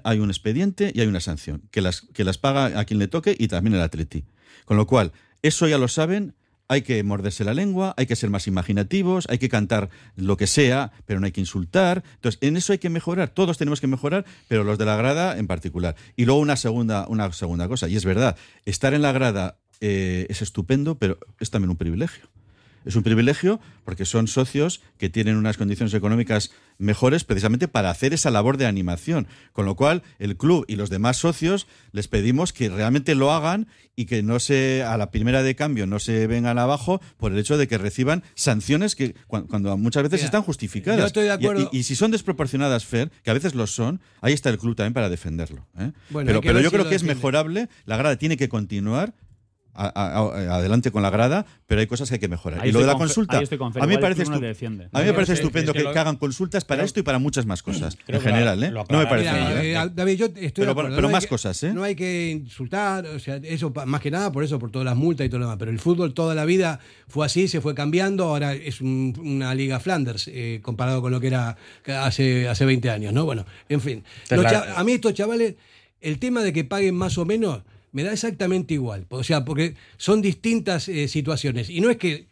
hay un expediente y hay una sanción, que las, que las paga a quien le toque y también el atleti. Con lo cual, eso ya lo saben hay que morderse la lengua, hay que ser más imaginativos, hay que cantar lo que sea, pero no hay que insultar. Entonces, en eso hay que mejorar, todos tenemos que mejorar, pero los de la grada en particular. Y luego una segunda, una segunda cosa, y es verdad, estar en la grada eh, es estupendo, pero es también un privilegio. Es un privilegio porque son socios que tienen unas condiciones económicas mejores precisamente para hacer esa labor de animación. Con lo cual, el club y los demás socios les pedimos que realmente lo hagan y que no se, a la primera de cambio, no se vengan abajo por el hecho de que reciban sanciones que cuando, muchas veces están justificadas. estoy de acuerdo. Y, si son desproporcionadas, Fer, que a veces lo son, ahí está el club también para defenderlo. ¿eh? pero, pero yo creo que es mejorable, la grada tiene que continuar adelante con la grada, pero hay cosas que hay que mejorar. y lo de la consulta, a mí me parece, a mí me parece estupendo que, hagan consultas para esto y para muchas más cosas. En general, ¿eh? No me parece. ¿eh? Eh, David, yo estoy pero, pero más cosas, ¿eh? No hay que insultar, o sea, eso más que nada por eso, por todas las multas y todo lo demás. Pero el fútbol toda la vida fue así, se fue cambiando. Ahora es una liga Flanders comparado con lo que era hace, hace 20 años, ¿no? Bueno, en fin. a mí estos chavales, el tema de que paguen más o menos me da exactamente igual. O sea, porque son distintas eh, situaciones. Y no es que,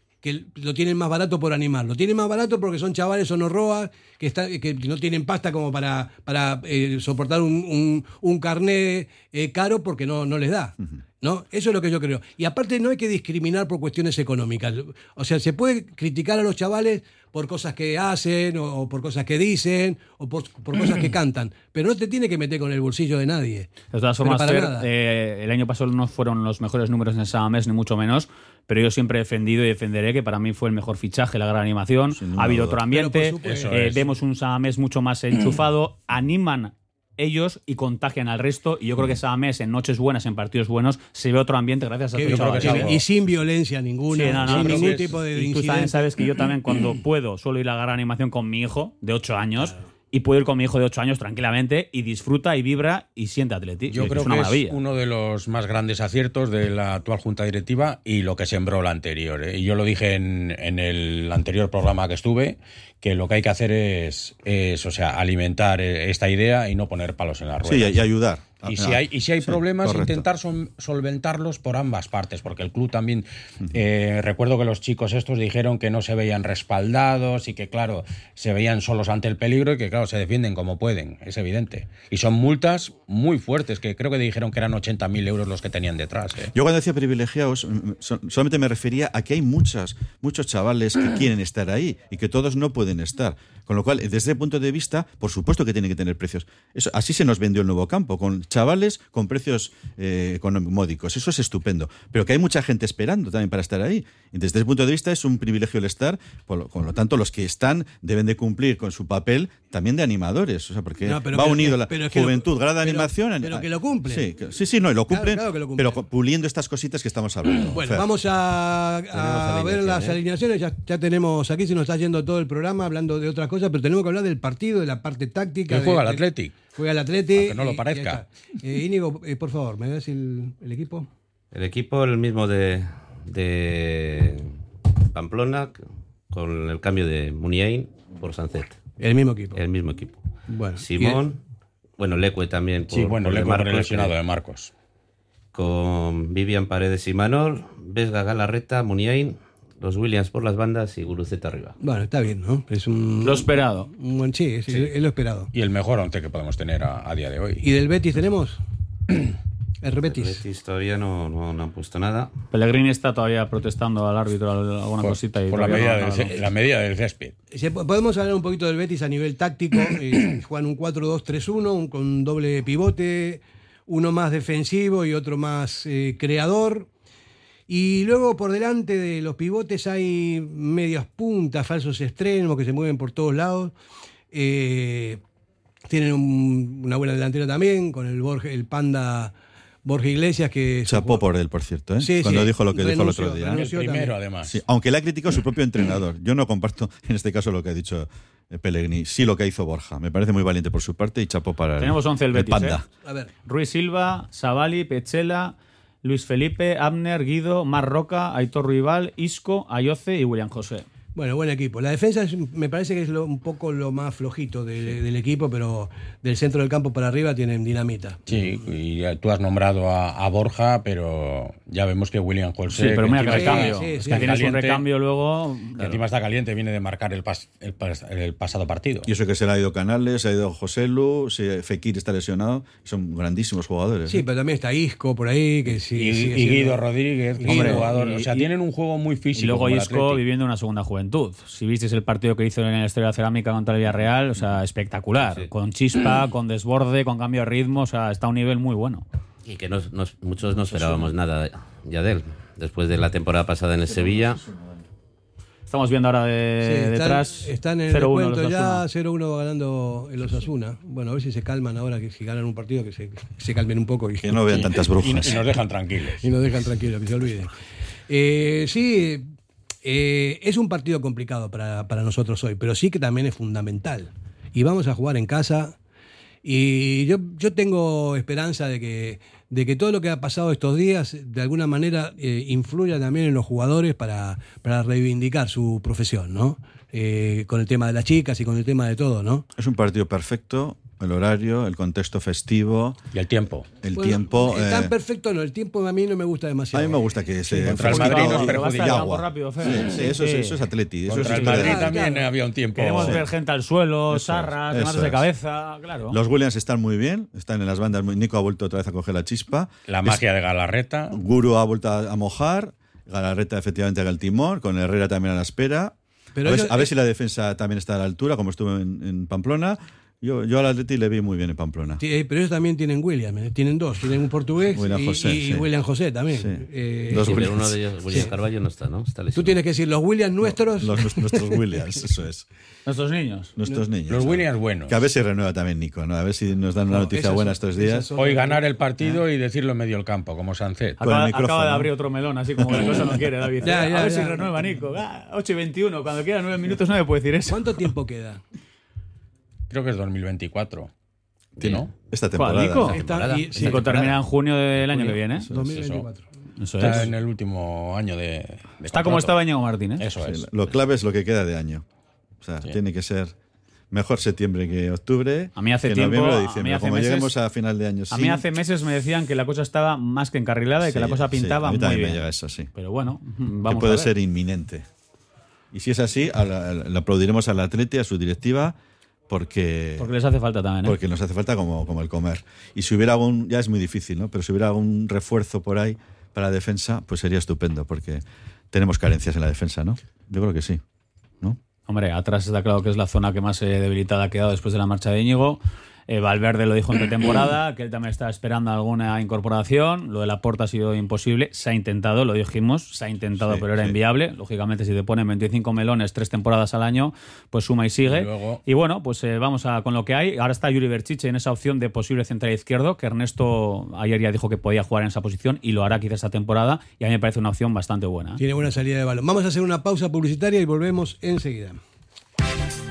lo tienen más barato por animar, lo tienen más barato porque son chavales o no roas, que, que no tienen pasta como para, para eh, soportar un, un, carné eh, caro porque no, no les da. ¿No? Eso es lo que yo creo. Y aparte no hay que discriminar por cuestiones económicas. O sea, se puede criticar a los chavales por cosas que hacen o, por cosas que dicen o por, cosas que <clears throat> cantan, pero no te tiene que meter con el bolsillo de nadie. De todas formas, eh, el año pasado no fueron los mejores números en el mes, ni mucho menos, pero yo siempre he defendido y defenderé que para mí fue el mejor fichaje, la gran animación. Ha habido otro ambiente, eh, vemos un Samamés mucho más <clears throat> enchufado, animan ellos y contagian al resto. Y yo creo que esa mes, en noches buenas, en partidos buenos, se ve otro ambiente gracias a eso. Y sin violencia ninguna, sin ningún tipo de Y tú también sabes que yo también cuando <clears throat> puedo suelo ir a la animación con mi hijo de 8 años y puedo ir con mi hijo de 8 años tranquilamente y disfruta y vibra y siente atletismo. Yo creo que es uno de los más grandes aciertos de la actual Junta Directiva y lo que sembró la anterior. ¿eh? Y yo lo dije en, en, el anterior programa que estuve, que lo que hay que hacer es, es o sea, alimentar eh, esta idea y no poner palos en la rueda. Sí, y ayudar. Y si hay, y si hay problemas, intentar solventarlos por ambas partes, porque el club también, eh, recuerdo que los chicos estos dijeron que no se veían respaldados y que, claro, se veían solos ante el peligro y que, claro, se defienden como pueden, es evidente. Y son multas muy fuertes, que creo que dijeron que eran 80.000 euros los que tenían detrás. ¿eh? Yo cuando decía privilegiados, solamente me refería a que hay muchas, muchos chavales que <clears throat> quieren estar ahí y que todos no pueden estar. Con lo cual, desde ese punto de vista, por supuesto que tienen que tener precios. Eso, así se nos vendió el nuevo campo, con chavales con precios eh, módicos. Eso es estupendo. Pero que hay mucha gente esperando también para estar ahí. Y desde ese punto de vista es un privilegio el estar. Por con lo tanto, los que están deben de cumplir con su papel también de animadores. O sea, porque va unido la juventud, grada de animación. Pero que lo cumplen. Sí, sí, no, y lo cumplen, pero puliendo estas cositas que estamos hablando. Bueno, vamos a, ver las ¿eh? alineaciones. Ya, ya, tenemos aquí, se nos está yendo todo el programa hablando de otras cosas, pero tenemos que hablar del partido, de la parte táctica. Que juega el Athletic. Juega el Athletic. Que no lo parezca. Eh, Íñigo, eh, por favor, ¿me das el, equipo? El equipo, el mismo de, de Pamplona, con el cambio de Muniain por Sancet. El mismo equipo. El mismo equipo. Bueno, Simón, bueno, Lecue también. Por, sí, bueno, Lecue por el lesionado de Marcos. Con Vivian Paredes y Manol, Vesga Galarreta, Muniain, los Williams por las bandas y Guruceta arriba. Bueno, está bien, ¿no? Es un. Lo esperado. Un buen sí, es, lo esperado. Y el mejor once que podemos tener a, día de hoy. ¿Y del Betis tenemos? <clears throat> El Betis. El Betis todavía no, no, han puesto nada. Pellegrini está todavía protestando al árbitro alguna cosita. Y por la medida, del, la medida del césped. Podemos hablar un poquito del Betis a nivel táctico. <clears throat> eh, juegan un 4-2-3-1, con doble pivote, uno más defensivo y otro más eh, creador. Y luego por delante de los pivotes hay medias puntas, falsos extremos que se mueven por todos lados. Eh, tienen una buena delantera también, con el, el Panda Borja Iglesias que... Chapó por él, por cierto, ¿eh? cuando dijo lo que dijo el otro día. El primero, además. aunque le ha criticado su propio entrenador. Yo no comparto <laughs> en este caso lo que ha dicho eh, Pellegrini. Sí lo que hizo Borja. Me parece muy valiente por su parte y chapó para Tenemos 11 el, el Panda. A ver. Ruiz Silva, Savali, Pechela... Luis Felipe, Abner, Guido, Mar Roca, Aitor Rival, Isco, Ayoce y William José. Bueno, buen equipo. La defensa me parece que es un poco lo más flojito del equipo, pero del centro del campo para arriba tienen dinamita. Sí, y tú has nombrado a, Borja, pero ya vemos que William José. Sí, pero mira que recambio. está- Es está que tienes un caliente, recambio luego. que encima está caliente, viene de marcar el, pas- el pas- el pasado partido. Y eso que se le ha ido Canales, se ha ido José Lu, se- Fekir está lesionado. Son grandísimos jugadores. Sí, ¿eh? pero también está Isco por ahí, que sí. y, y Guido siendo- Rodríguez, que es Guido, un jugador. y- o sea, y- tienen un juego muy físico. Y luego Isco viviendo una segunda juventud. Si visteis el partido que hizo en el Estadio de la Cerámica contra el Villarreal, o sea, espectacular. Sí. Con chispa, <clears throat> con desborde, con cambio de ritmo, o sea, está a un nivel muy bueno. Y que nos- nos- muchos no esperábamos nada ya de él. Después de la temporada pasada en el Sevilla, Estamos viendo ahora Sí, de, están, detrás. están en el 0-1 descuento ya, Osasuna. 0-1 va ganando el Osasuna. Bueno, a ver si se calman ahora, que si ganan un partido, que se, que se calmen un poco y, Que no vean tantas Y, y brujas. nos dejan tranquilos. y nos dejan tranquilos, que se olviden. Eh, sí, eh, es un partido complicado para, para nosotros hoy, pero sí que también es fundamental. Y vamos a jugar en casa. Y yo, yo tengo esperanza de que, de que todo lo que ha pasado estos días, de alguna manera, eh, influya también en los jugadores para, para reivindicar su profesión, ¿no? Eh, con el tema de las chicas y con el tema de todo, ¿no? Es un partido perfecto, el horario, el contexto festivo, Y el tiempo. el Bueno, tiempo. es tan eh, perfecto, no, el tiempo a mí no me gusta a demasiado. mí me gusta que se contra el Madrid nos a el campo rápido, Fer. Sí, sí, eso, es- Sí. eso es atleti. Eso Contra es el de- Madrid también claro. había un tiempo. Queremos Sí. ver gente al suelo, Eso sarras, es, de cabeza, claro. Los Williams están muy bien, están en las bandas. muy- Nico ha vuelto otra vez a coger la chispa. La Es- magia de Galarreta. Guru ha vuelto a, a mojar. Galarreta efectivamente haga el timón, con Herrera también a la espera. Pero a, ver, ellos- a ver si la defensa también está a la altura, como estuvo en, en Pamplona. Yo, yo al Atleti le vi muy bien en Pamplona. Sí, pero ellos también tienen William, eh, tienen dos, tienen un portugués William y, José, y sí. William José también. Sí. Eh, Dos sí, pero Williams. uno de ellos, William Sí. Carballo, no está, ¿no? Está tú tienes que decir los Williams nuestros. Los, nuestros Williams, eso es. <laughs> Nuestros niños. Nuestros niños. Los. Williams buenos. Que a ver si renueva también Nico, ¿no? A ver si nos dan una No, noticia buena son- estos días. son- Hoy ganar el partido y decirlo en medio del campo, como Sancet. Acaba, acaba de abrir otro melón, así como la <laughs> cosa no quiere, David. Ya, ya, a ver ya. si renueva Nico. Ah, 8 y 21, cuando quedan 9 minutos no me puede decir eso. ¿Cuánto tiempo queda? Creo que es 2024. Tiene- ¿No? Esta ¿Cuál, temporada. Nico? Esta- temporada. y- sí, Nico termina en junio del año que viene. ¿eh? 2024. Eso Está es. en el último año de. de Está como contrato. estaba Íñigo Martínez. Eso Sí, es. lo clave es lo que queda de año. O sea, Sí. tiene que ser mejor septiembre que octubre. A mí hace que tiempo- noviembre o a mí diciembre. hace Como meses- lleguemos a final de año, sí. A mí hace meses me decían que la cosa estaba más que encarrilada y que la cosa sí, pintaba a mí muy también bien. me llega eso, sí. Pero bueno, que vamos puede a ver. ser inminente. Y si es así, la- le aplaudiremos al Atleti, a su directiva, porque, Porque les hace falta también. ¿eh? porque nos hace falta como, como el comer. Y si hubiera algún, ya es muy difícil, ¿no? Pero si hubiera algún refuerzo por ahí para la defensa, pues sería estupendo, porque tenemos carencias en la defensa, ¿no? Yo creo que sí, ¿no? Hombre, atrás está claro que es la zona que más eh, debilitada ha quedado después de la marcha de Íñigo. Eh, Valverde lo dijo en <clears throat> pretemporada, que él también está esperando alguna incorporación. Lo de la porta ha sido imposible. Se ha intentado, lo dijimos, se ha intentado, Sí, pero era sí. inviable. Lógicamente, si te ponen 25 melones tres temporadas al año, pues suma y sigue. Y luego- Y bueno, pues eh, vamos a con lo que hay. Ahora está Yuri Berchiche en esa opción de posible central izquierdo, que Ernesto ayer ya dijo que podía jugar en esa posición y lo hará quizás esta temporada. Y a mí me parece una opción bastante buena. Tiene buena salida de balón. Vamos a hacer una pausa publicitaria y volvemos enseguida.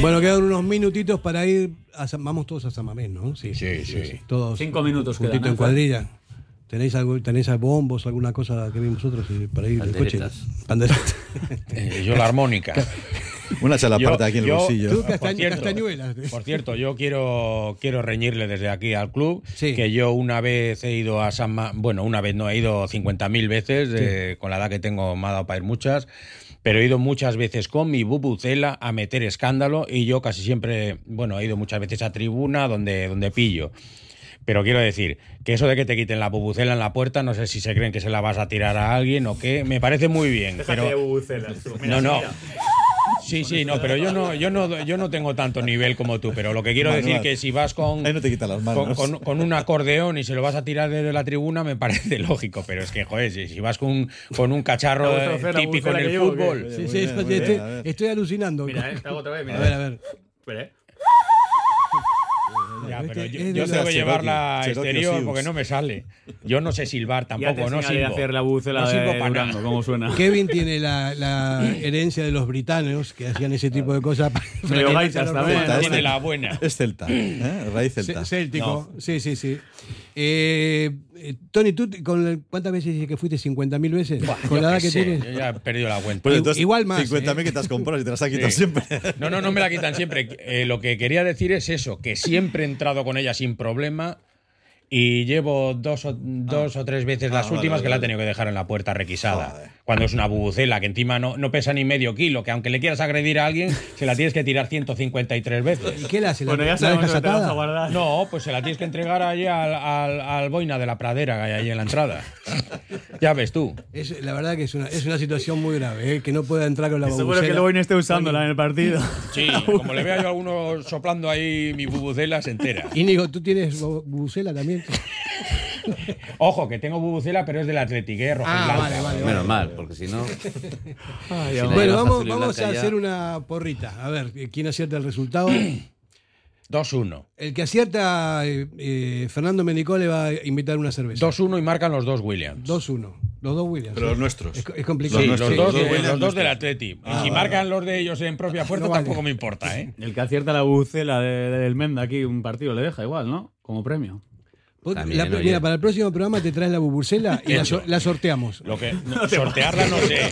Bueno, quedan unos minutitos para ir. A vamos todos a San Mamés, ¿no? Sí, sí, sí. Todos. Cinco minutos juntito en cuadrilla. ¿Tenéis, algo, ¿Tenéis bombos, alguna cosa que vimos nosotros para ir de coche? Eh, yo la armónica. <laughs> Una charla parte aquí en el bolsillo. por, cierto, por cierto, yo quiero, quiero reñirle desde aquí al club que yo una vez he ido a San bueno, una vez no, he ido 50.000 veces, con la edad que tengo me ha dado para ir muchas pero he ido muchas veces con mi bubucela a meter escándalo y yo casi siempre, bueno, he ido muchas veces a tribuna donde, donde pillo. Pero quiero decir que eso de que te quiten la bubucela en la puerta, no sé si se creen que se la vas a tirar a alguien o qué, me parece muy bien. pero no, no. Sí, sí, no, pero yo no, yo no, yo no tengo tanto nivel como tú. Pero lo que quiero decir que si vas con, Con, un acordeón y se lo vas a tirar desde la tribuna, me parece <laughs> lógico. Pero es que, joder, si, vas con, con un cacharro típico en el fútbol. Sí, sí, estoy, alucinando. Mira, eh, otra vez, mira. A ver, a ver. Espera, eh. <laughs> Ya, pero yo, tengo que llevarla exterior porque no me sale. Yo no sé silbar <laughs> tampoco, no sirvo. hacer la bucela no para nada. ¿cómo suena? <laughs> Kevin tiene la, la, herencia de los britanos que hacían ese tipo de cosas. Pero gaitas también. Tiene la buena. Es celta, ¿eh? raíz celta. Céltico, sí, sí, sí. Eh, eh, Tony, ¿tú con cuántas veces dices que fuiste? ¿50.000 veces? con la edad que tienes. Yo ya he perdido la cuenta. Pues Igual más. 50.000 que te has comprado y te las has quitado siempre. No, no, no me la quitan siempre. lo que quería decir es eso, que siempre he entrado con ella sin problema y llevo dos o, dos o tres veces las últimas que la he tenido que dejar en la puerta requisada cuando es una bubucela que encima no, no, pesa ni medio kilo, que aunque le quieras agredir a alguien, se la tienes que tirar 153 veces. ¿Y qué le haces? Bueno, ya sabemos que te vas a guardar. No, pues se la tienes que entregar allí al, al, boina de la pradera que hay ahí en la entrada. <laughs> ya ves tú. Es, la verdad que es una, es una situación muy grave, ¿eh? que no pueda entrar con la bubucela. Seguro que el boina esté usándola en el partido. <laughs> Sí, como le vea yo a alguno soplando ahí mi bubucela, se entera. Íñigo, ¿tú tienes bubucela también? <laughs> Ojo, que tengo bubucela, pero es del Atlético, ¿eh? ah, vale, vale, Menos mal, porque si no. <laughs> bueno, vamos, vamos a hacer una porrita. A ver, ¿quién acierta el resultado? <clears throat> 2-1. El que acierta, eh, eh, Fernando Menicó le va a invitar una cerveza. 2-1 y marcan los dos Williams. 2-1. Los dos Williams. Pero los nuestros. Es, complicado. Sí, los, dos, los dos del Atleti. y ah, si marcan los de ellos en propia fuerza, tampoco me importa. ¿eh? El que acierta la bucela del Menda aquí, un partido le deja igual, ¿no? Como premio. Mira, para el próximo programa te traes la bubursela y la, sorteamos. Lo que, <laughs> sortearla no sé.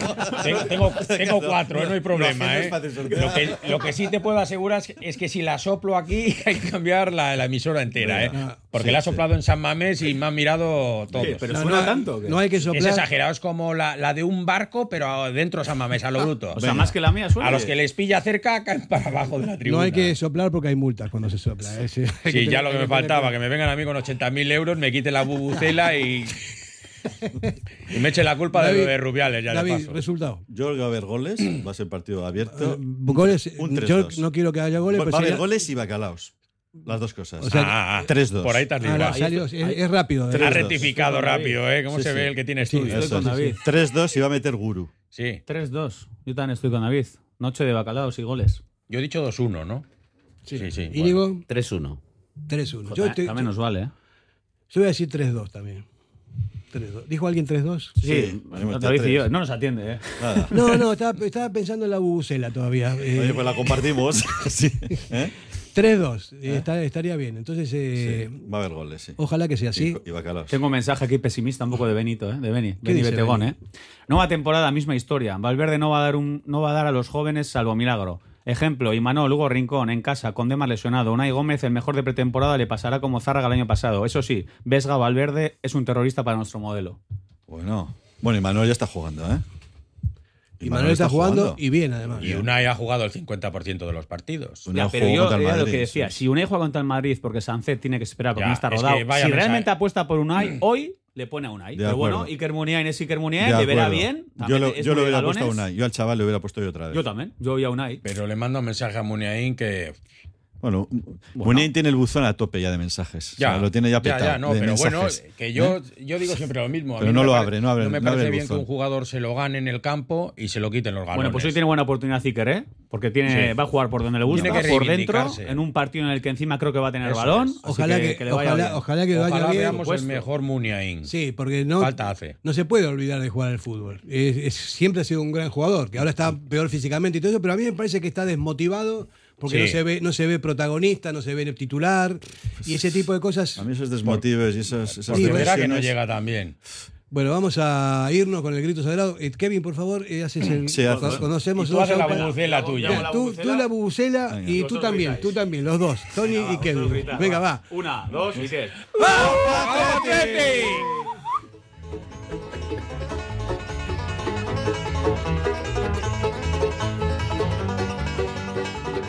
Tengo, tengo cuatro, no hay problema. ¿eh? Lo, que, lo, que, sí te puedo asegurar es que si la soplo aquí <laughs> hay que cambiar la, la emisora entera. ¿eh? Porque la ha soplado en San Mamés y me han mirado todos. pero no, suena tanto. No hay que soplar. Es exagerado, es como la, la, de un barco, pero dentro de San Mamés, a lo bruto. O sea, más que la mía suena. A los que les pilla cerca caen para abajo de la tribuna. No hay que soplar porque hay multas cuando se sopla. ¿eh? Sí, ya lo que me faltaba, que me vengan a mí con 80.000 euros, me quite la bubucela y. y me eche la culpa de, de Rubiales ya David, de paso. resultado. Yo creo que va a haber goles, va a ser partido abierto. Uh, goles, yo no quiero que haya goles. Va, a haber goles y bacalaos. Las dos cosas. O sea, 3-2. Por ahí te ah, es, es, rápido. Ha rectificado rápido, ¿eh? ¿Cómo se ve el que tiene estudio? estoy con David. 3-2 y va a meter Guru. Sí. 3-2. Yo también estoy con David. Noche de bacalaos y goles. Yo he dicho 2-1, ¿no? Sí, sí. sí. Íñigo. 3-1. 3-1. Yo también nos vale, ¿eh? Yo voy a decir 3-2 también. 3-2. ¿Dijo alguien 3-2? Sí, yo. No nos atiende, ¿eh? Nada. No, no, estaba, estaba, pensando en la bubucela todavía. Eh, Oye, pues la compartimos. <laughs> sí. ¿Eh? 3-2, eh, estaría bien. Entonces, eh, sí, va a haber goles, sí. Ojalá que sea así. Y, y Tengo un mensaje aquí pesimista un poco de Benito, ¿eh? de Beni, Beni Betegón. ¿eh? Nueva temporada, misma historia. Valverde no va, a dar un, no va a dar a los jóvenes salvo milagro. Ejemplo, Imanol, Hugo Rincón, en casa, con Demar lesionado. Unai Gómez, el mejor de pretemporada, le pasará como Zárraga el año pasado. Eso sí, Vesga Valverde es un terrorista para nuestro modelo. Bueno, bueno, Imanol ya está jugando, ¿eh? Y, Manuel está, jugando, y bien, además. Y Unai ha jugado el 50% de los partidos. Ya, pero yo era lo que decía, si Unai juega contra el Madrid porque Sánchez tiene que esperar porque no está rodado, si realmente apuesta por Unai, hoy le pone a Unai. pero bueno, Iker Muniain es Iker Muniain, le verá bien. Yo, lo, yo le hubiera puesto a Unai. Yo al chaval le hubiera puesto yo otra vez. Yo también, yo voy a Unai. Pero le mando un mensaje a Muniain que bueno, bueno. tiene el buzón a tope ya de mensajes. Ya, lo tiene ya petado. Ya, no, pero bueno, que yo, ¿Eh? yo digo siempre lo mismo. pero no lo abre, no abre. No me parece bien que un jugador se lo gane en el campo y se lo quiten los galones. Bueno, pues hoy tiene buena oportunidad Ziker, ¿eh? Porque tiene, va a jugar por donde le gusta, por dentro, en un partido en el que encima creo que va a tener balón. Ojalá que, le vaya ojalá, ojalá, que vaya ojalá bien. veamos el mejor Muniain. Sí, porque no, Falta hace. no se puede olvidar de jugar al fútbol. siempre ha sido un gran jugador, que ahora está peor físicamente y todo eso, pero a mí me parece que está desmotivado porque no, se ve, no se ve protagonista, no se ve titular y ese tipo de cosas. A mí esos desmotives y esas, esas verá que no llega tan bien. Bueno, vamos a irnos con el grito sagrado. Eh, Kevin, por favor, eh, haces el. Sí, conocemos y tú haces la bubucela tuya. tú, tú, la bubucela y tú también, tú también, los dos, Tony y Kevin. Venga, va. Una, dos y tres. ¡Vamos,